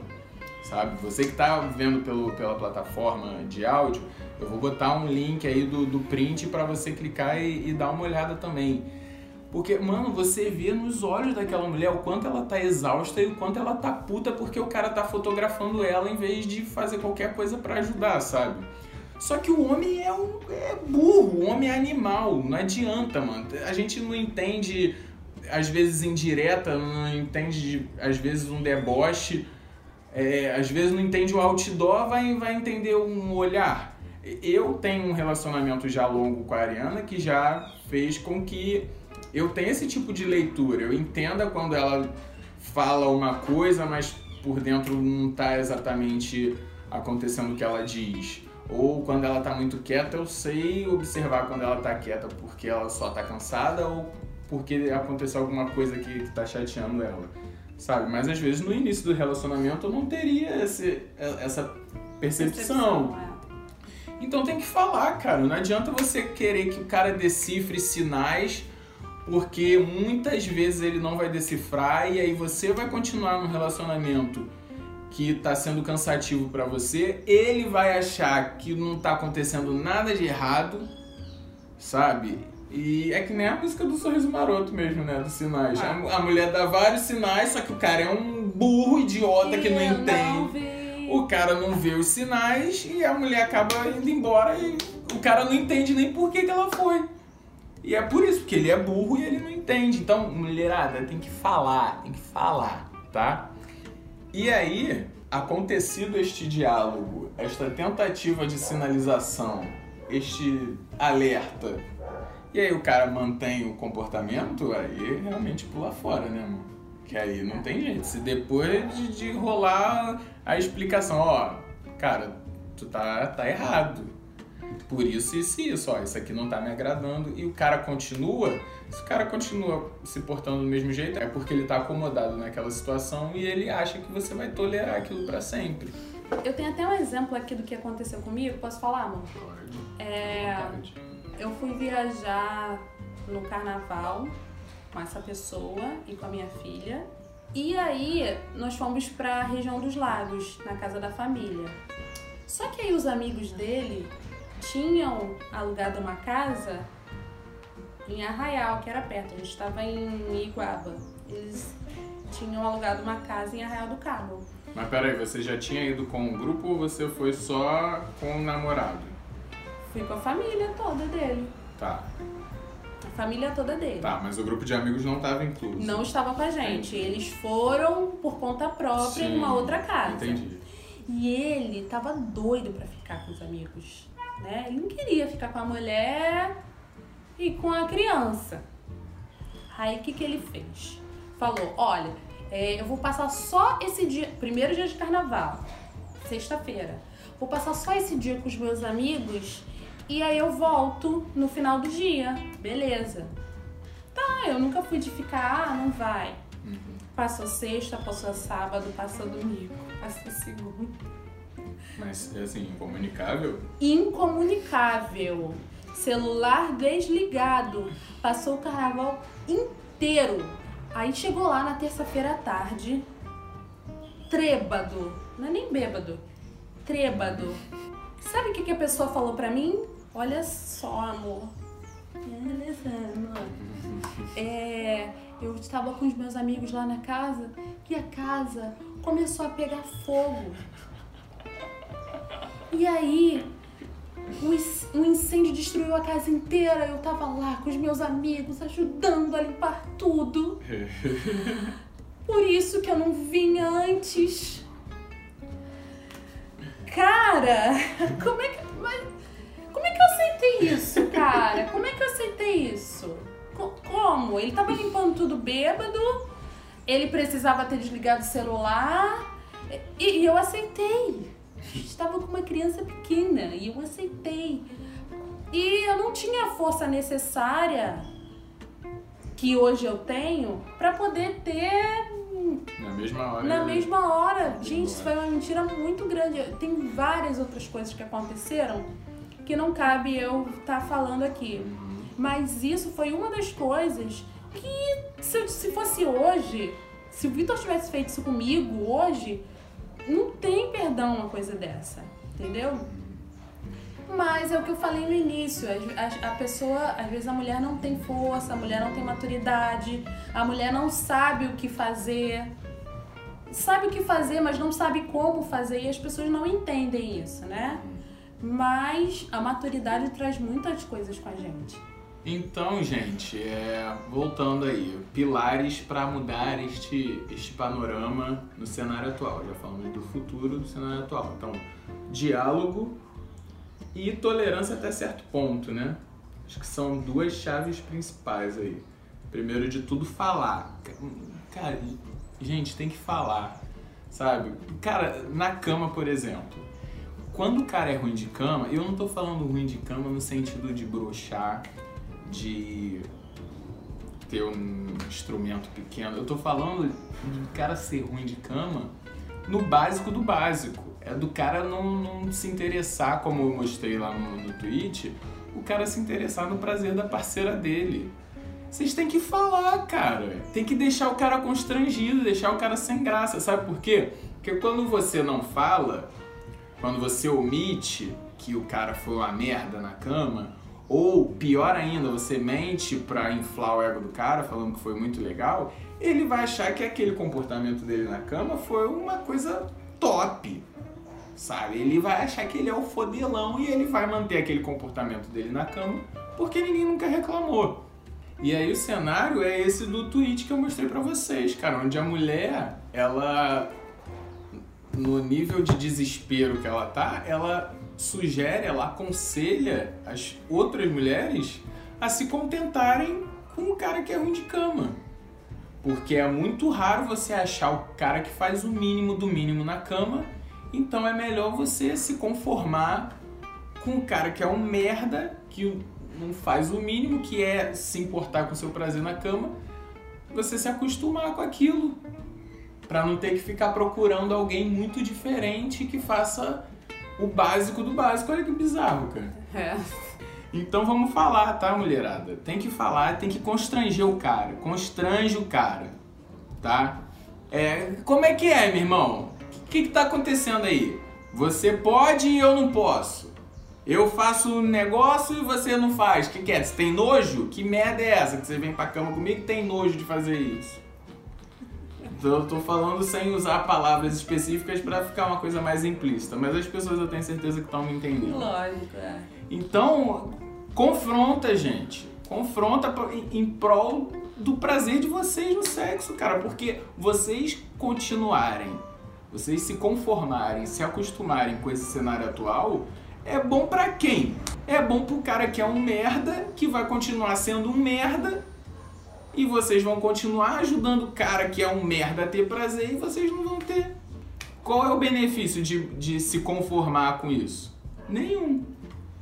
Sabe? Você que tá vendo pelo, pela plataforma de áudio, eu vou botar um link aí do, do print para você clicar e, e dar uma olhada também. Porque, mano, você vê nos olhos daquela mulher o quanto ela tá exausta e o quanto ela tá puta porque o cara tá fotografando ela em vez de fazer qualquer coisa para ajudar, sabe? Só que o homem é, um, é burro, o homem é animal, não adianta, mano. A gente não entende, às vezes, indireta, não entende, às vezes, um deboche, é, às vezes não entende o outdoor, vai, vai entender um olhar. Eu tenho um relacionamento já longo com a Ariana que já fez com que eu tenha esse tipo de leitura. Eu entenda quando ela fala uma coisa, mas por dentro não está exatamente acontecendo o que ela diz. Ou quando ela tá muito quieta, eu sei observar quando ela tá quieta porque ela só tá cansada ou porque aconteceu alguma coisa que, que tá chateando ela. Sabe? Mas às vezes no início do relacionamento eu não teria esse, essa percepção. percepção é. Então tem que falar, cara. Não adianta você querer que o cara decifre sinais, porque muitas vezes ele não vai decifrar e aí você vai continuar no relacionamento que está sendo cansativo para você, ele vai achar que não está acontecendo nada de errado, sabe? E é que nem a música do Sorriso Maroto mesmo, né? Dos sinais. Ah. A, a, mulher dá vários sinais, só que o cara é um burro idiota que não entende. O cara não vê os sinais e a mulher acaba indo embora e o cara não entende nem por que, que ela foi. E é por isso, porque ele é burro e ele não entende. Então, mulherada, tem que falar, tem que falar, tá? E aí, acontecido este diálogo, esta tentativa de sinalização, este alerta, e aí o cara mantém o comportamento, aí realmente pula fora, né, mano? Que aí não tem jeito. Se depois de, de rolar a explicação, ó, cara, tu tá, tá errado por isso, e isso, ó, isso aqui não tá me agradando, e o cara continua, se o cara continua se portando do mesmo jeito, é porque ele tá acomodado naquela situação e ele acha que você vai tolerar aquilo para sempre. Eu tenho até um exemplo aqui do que aconteceu comigo, posso falar, amor? Pode. É, eu fui viajar no carnaval com essa pessoa e com a minha filha. E aí nós fomos para a região dos lagos, na casa da família. Só que aí os amigos dele tinham alugado uma casa em Arraial, que era perto. A gente estava em Iguaba. Eles tinham alugado uma casa em Arraial do Cabo. Mas peraí, você já tinha ido com o grupo ou você foi só com o namorado? Fui com a família toda dele. Tá. A família toda dele. Tá, mas o grupo de amigos não estava incluso. Não estava com a gente. Eles foram por conta própria Sim, em uma outra casa. Entendi. E ele tava doido para ficar com os amigos né? Ele não queria ficar com a mulher e com a criança. Aí o que, que ele fez? Falou: olha, é, eu vou passar só esse dia, primeiro dia de carnaval, sexta-feira. Vou passar só esse dia com os meus amigos e aí eu volto no final do dia. Beleza. Tá, eu nunca fui de ficar, ah, não vai. Uhum. Passou sexta, passou sábado, passou domingo, passou segunda. Mas, assim, incomunicável? Incomunicável. Celular desligado. Passou o carnaval inteiro. Aí chegou lá na terça-feira à tarde, trêbado. Não é nem bêbado. Trêbado. Sabe o que, que a pessoa falou pra mim? Olha só, amor. Beleza, amor. É, eu estava com os meus amigos lá na casa e a casa começou a pegar fogo. E aí, um incêndio destruiu a casa inteira. Eu tava lá com os meus amigos, ajudando a limpar tudo. Por isso que eu não vinha antes. Cara, como é que. Mas, como é que eu aceitei isso, cara? Como é que eu aceitei isso? Como? Ele tava limpando tudo bêbado, ele precisava ter desligado o celular e, e eu aceitei estava com uma criança pequena e eu aceitei. E eu não tinha a força necessária que hoje eu tenho para poder ter na mesma hora. Na mesma hora. Gente, isso foi uma mentira muito grande. Tem várias outras coisas que aconteceram que não cabe eu estar tá falando aqui. Uhum. Mas isso foi uma das coisas que, se, se fosse hoje, se o Vitor tivesse feito isso comigo hoje, não tem perdão uma coisa dessa. Entendeu? Mas é o que eu falei no início, a, a, pessoa, às vezes a mulher não tem força, a mulher não tem maturidade, a mulher não sabe o que fazer. Sabe o que fazer, mas não sabe como fazer, e as pessoas não entendem isso, né? Mas a maturidade traz muitas coisas com a gente. Então, gente, é, voltando aí, pilares para mudar este, este panorama no cenário atual. Já falamos do futuro do cenário atual. Então, diálogo e tolerância até certo ponto, né? Acho que são duas chaves principais aí. Primeiro de tudo, falar. Cara, gente, tem que falar, sabe? Cara, na cama, por exemplo. Quando o cara é ruim de cama, eu não tô falando ruim de cama no sentido de brochar, de ter um instrumento pequeno. Eu tô falando de cara ser ruim de cama no básico do básico é do cara não, não se interessar, como eu mostrei lá no, no tweet, o cara se interessar no prazer da parceira dele. Vocês têm que falar, cara. Tem que deixar o cara constrangido, deixar o cara sem graça. Sabe por quê? Porque quando você não fala, quando você omite que o cara foi uma merda na cama, ou pior ainda, você mente pra inflar o ego do cara, falando que foi muito legal, ele vai achar que aquele comportamento dele na cama foi uma coisa top sabe? Ele vai achar que ele é o fodelão e ele vai manter aquele comportamento dele na cama porque ninguém nunca reclamou. E aí o cenário é esse do tweet que eu mostrei para vocês, cara, onde a mulher, ela no nível de desespero que ela tá, ela sugere, ela aconselha as outras mulheres a se contentarem com o cara que é ruim de cama. Porque é muito raro você achar o cara que faz o mínimo do mínimo na cama então é melhor você se conformar com o cara que é um merda, que não faz o mínimo, que é se importar com seu prazer na cama, você se acostumar com aquilo. para não ter que ficar procurando alguém muito diferente que faça o básico do básico. Olha que bizarro, cara. É. Então vamos falar, tá, mulherada? Tem que falar, tem que constranger o cara. Constrange o cara, tá? É, como é que é, meu irmão? O que está acontecendo aí? Você pode e eu não posso. Eu faço um negócio e você não faz. O que, que é? Você tem nojo? Que merda é essa que você vem pra cama comigo e tem nojo de fazer isso? Então eu tô falando sem usar palavras específicas para ficar uma coisa mais implícita, mas as pessoas eu tenho certeza que estão me entendendo. Lógico, é. Então, confronta, gente. Confronta em prol do prazer de vocês no sexo, cara, porque vocês continuarem vocês se conformarem, se acostumarem com esse cenário atual, é bom para quem? É bom pro cara que é um merda, que vai continuar sendo um merda, e vocês vão continuar ajudando o cara que é um merda a ter prazer e vocês não vão ter. Qual é o benefício de, de se conformar com isso? Nenhum.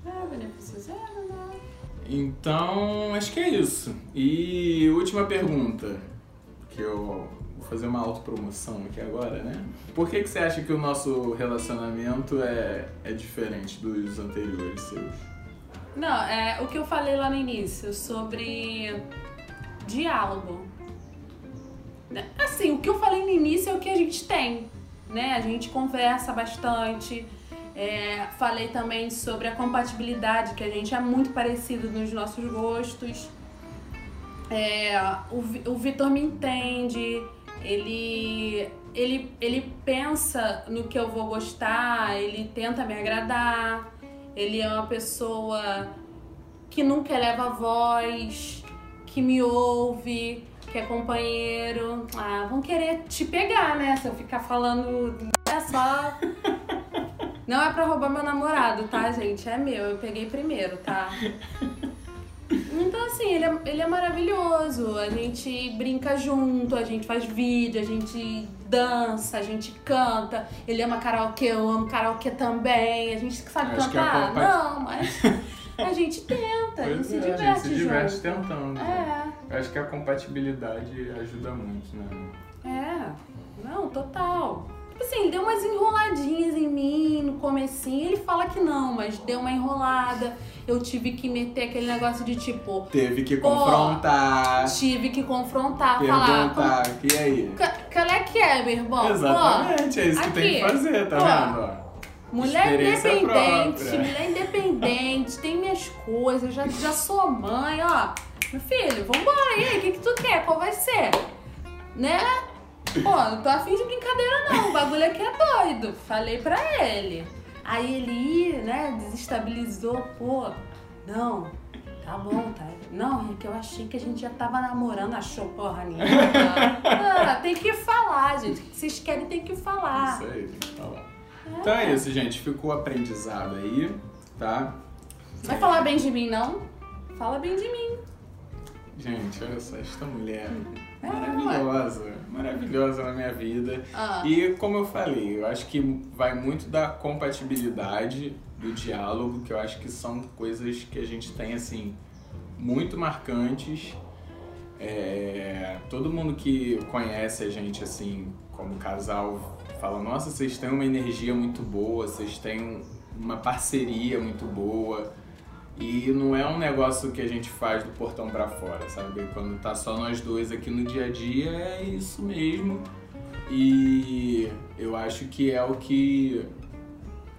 É, benefício zero, né? Então, acho que é isso. E última pergunta, que eu fazer uma autopromoção aqui agora, né? Por que, que você acha que o nosso relacionamento é, é diferente dos anteriores seus? Não, é o que eu falei lá no início sobre diálogo. Assim, o que eu falei no início é o que a gente tem, né? A gente conversa bastante. É, falei também sobre a compatibilidade, que a gente é muito parecido nos nossos gostos. É, o, o Vitor me entende, ele, ele, ele pensa no que eu vou gostar, ele tenta me agradar, ele é uma pessoa que nunca leva voz, que me ouve, que é companheiro. Ah, vão querer te pegar, né? Se eu ficar falando. É só. Não é pra roubar meu namorado, tá, gente? É meu, eu peguei primeiro, tá? Então, assim, ele é, ele é maravilhoso. A gente brinca junto, a gente faz vídeo, a gente dança, a gente canta. Ele ama karaokê, eu amo karaokê também. A gente sabe Acho cantar? É Não, mas a gente tenta, pois a gente se diverte. A gente se diverte junto. tentando. É. Eu acho que a compatibilidade ajuda muito, né? É, não, total. Tipo assim, ele deu umas enroladinhas em mim no comecinho. Ele fala que não, mas deu uma enrolada. Eu tive que meter aquele negócio de tipo. Teve que Pô, confrontar, Tive que confrontar, falar. perguntar, e aí? "Ca- Qual é que é, meu irmão? Exatamente, é isso que tem que aqui, fazer, tá pô, vendo? Mulher independente, própria. mulher independente, tem minhas coisas, já, já sou mãe, ó. Meu filho, vambora, e aí, o que, que tu quer? Qual vai ser? Né? Pô, não tô afim de brincadeira não, o bagulho aqui é doido. Falei pra ele. Aí ele, né, desestabilizou, pô, não, tá bom, tá. Não, é que eu achei que a gente já tava namorando, achou porra nenhuma. Ah, tem que falar, gente. O que vocês querem tem que falar. Isso aí, tem que falar. Então é isso, gente. Ficou aprendizado aí, tá? Vai falar bem de mim, não? Fala bem de mim. Gente, olha só, esta mulher É, maravilhosa, maravilhosa na minha vida. Ah, E como eu falei, eu acho que vai muito da compatibilidade, do diálogo, que eu acho que são coisas que a gente tem, assim, muito marcantes. É, todo mundo que conhece a gente, assim, como casal, fala, nossa, vocês têm uma energia muito boa, vocês têm uma parceria muito boa. E não é um negócio que a gente faz do portão pra fora, sabe? Quando tá só nós dois aqui no dia a dia, é isso mesmo. E eu acho que é o que,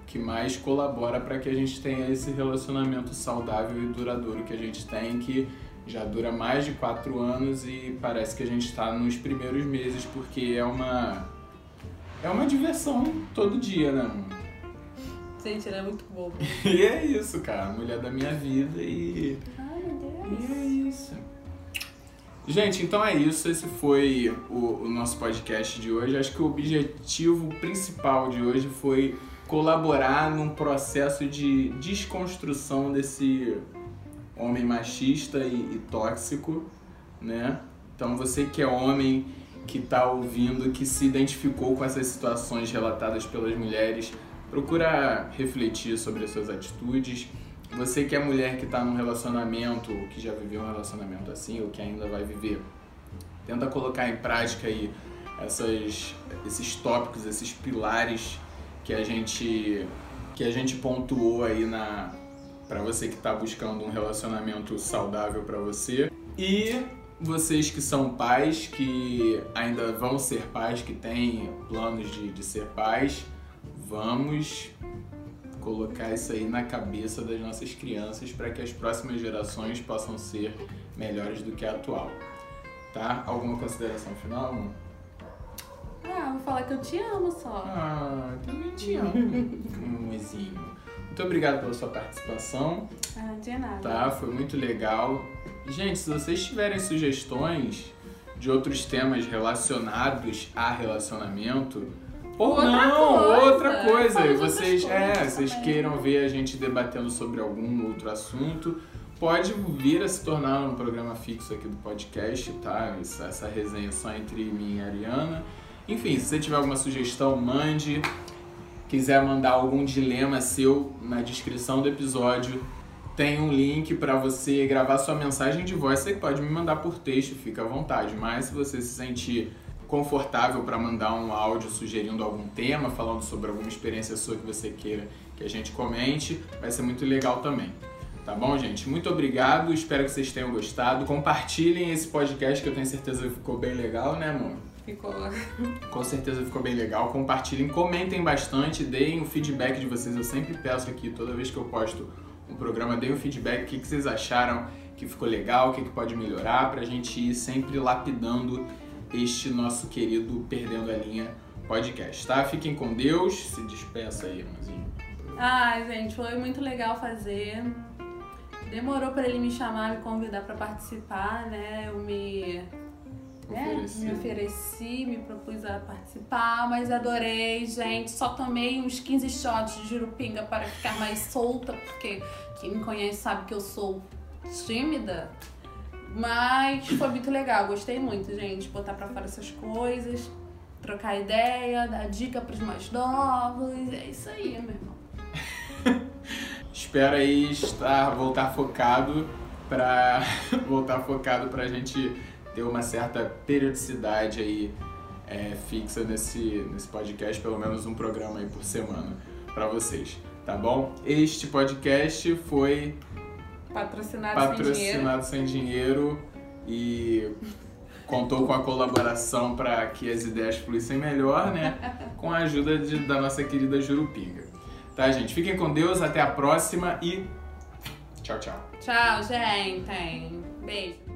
que mais colabora para que a gente tenha esse relacionamento saudável e duradouro que a gente tem, que já dura mais de quatro anos e parece que a gente está nos primeiros meses, porque é uma, é uma diversão todo dia, né? gente, ele é muito bobo. E é isso, cara. Mulher da minha vida e. Ai, meu E Deus. é isso. Gente, então é isso. Esse foi o, o nosso podcast de hoje. Acho que o objetivo principal de hoje foi colaborar num processo de desconstrução desse homem machista e, e tóxico, né? Então você que é homem, que tá ouvindo, que se identificou com essas situações relatadas pelas mulheres, procura refletir sobre as suas atitudes. Você que é mulher que está num relacionamento, ou que já viveu um relacionamento assim, ou que ainda vai viver, tenta colocar em prática aí essas, esses tópicos, esses pilares que a gente que a gente pontuou aí na para você que está buscando um relacionamento saudável para você e vocês que são pais, que ainda vão ser pais, que têm planos de, de ser pais, vamos colocar isso aí na cabeça das nossas crianças para que as próximas gerações possam ser melhores do que a atual. Tá? Alguma consideração final? Ah, vou falar que eu te amo só. Ah, também te amo, amorzinho. Muito obrigado pela sua participação, Ah, de nada. tá? Foi muito legal. Gente, se vocês tiverem sugestões de outros temas relacionados a relacionamento, ou Outra não, coisa. outra coisa, Fala e vocês, é, vocês também. queiram ver a gente debatendo sobre algum outro assunto, pode vir a se tornar um programa fixo aqui do podcast, tá? Essa, essa resenha só entre mim e a Ariana. Enfim, se você tiver alguma sugestão, mande. Quiser mandar algum dilema seu na descrição do episódio, tem um link para você gravar sua mensagem de voz. Você pode me mandar por texto, fica à vontade. Mas se você se sentir confortável para mandar um áudio sugerindo algum tema, falando sobre alguma experiência sua que você queira que a gente comente, vai ser muito legal também. Tá bom, gente? Muito obrigado, espero que vocês tenham gostado. Compartilhem esse podcast que eu tenho certeza que ficou bem legal, né, amor? Ficou. Com certeza ficou bem legal. Compartilhem, comentem bastante, deem o feedback de vocês. Eu sempre peço aqui, toda vez que eu posto um programa, deem o feedback, o que, vocês acharam que ficou legal, o que, que pode melhorar, pra gente ir sempre lapidando este nosso querido Perdendo a Linha podcast, tá? Fiquem com Deus, se despeça aí, irmãozinho. Ai, gente, foi muito legal fazer. Demorou pra ele me chamar, me convidar pra participar, né? Eu me, né? Ofereci. me ofereci, me propus a participar, mas adorei, gente. Só tomei uns 15 shots de jurupinga para ficar mais solta, porque quem me conhece sabe que eu sou tímida. Mas foi muito legal, gostei muito, gente. Botar pra fora essas coisas, trocar ideia, dar dica pros mais novos. É isso aí, meu irmão. Espero aí estar, voltar focado para voltar focado para a gente ter uma certa periodicidade aí é, fixa nesse, nesse podcast, pelo menos um programa aí por semana para vocês, tá bom? Este podcast foi patrocinado, patrocinado sem, dinheiro. sem dinheiro e contou com a colaboração para que as ideias fluíssem melhor, né? Com a ajuda de, da nossa querida Jurupinga. Tá, gente? Fiquem com Deus, até a próxima e tchau, tchau. Tchau, gente. Beijo.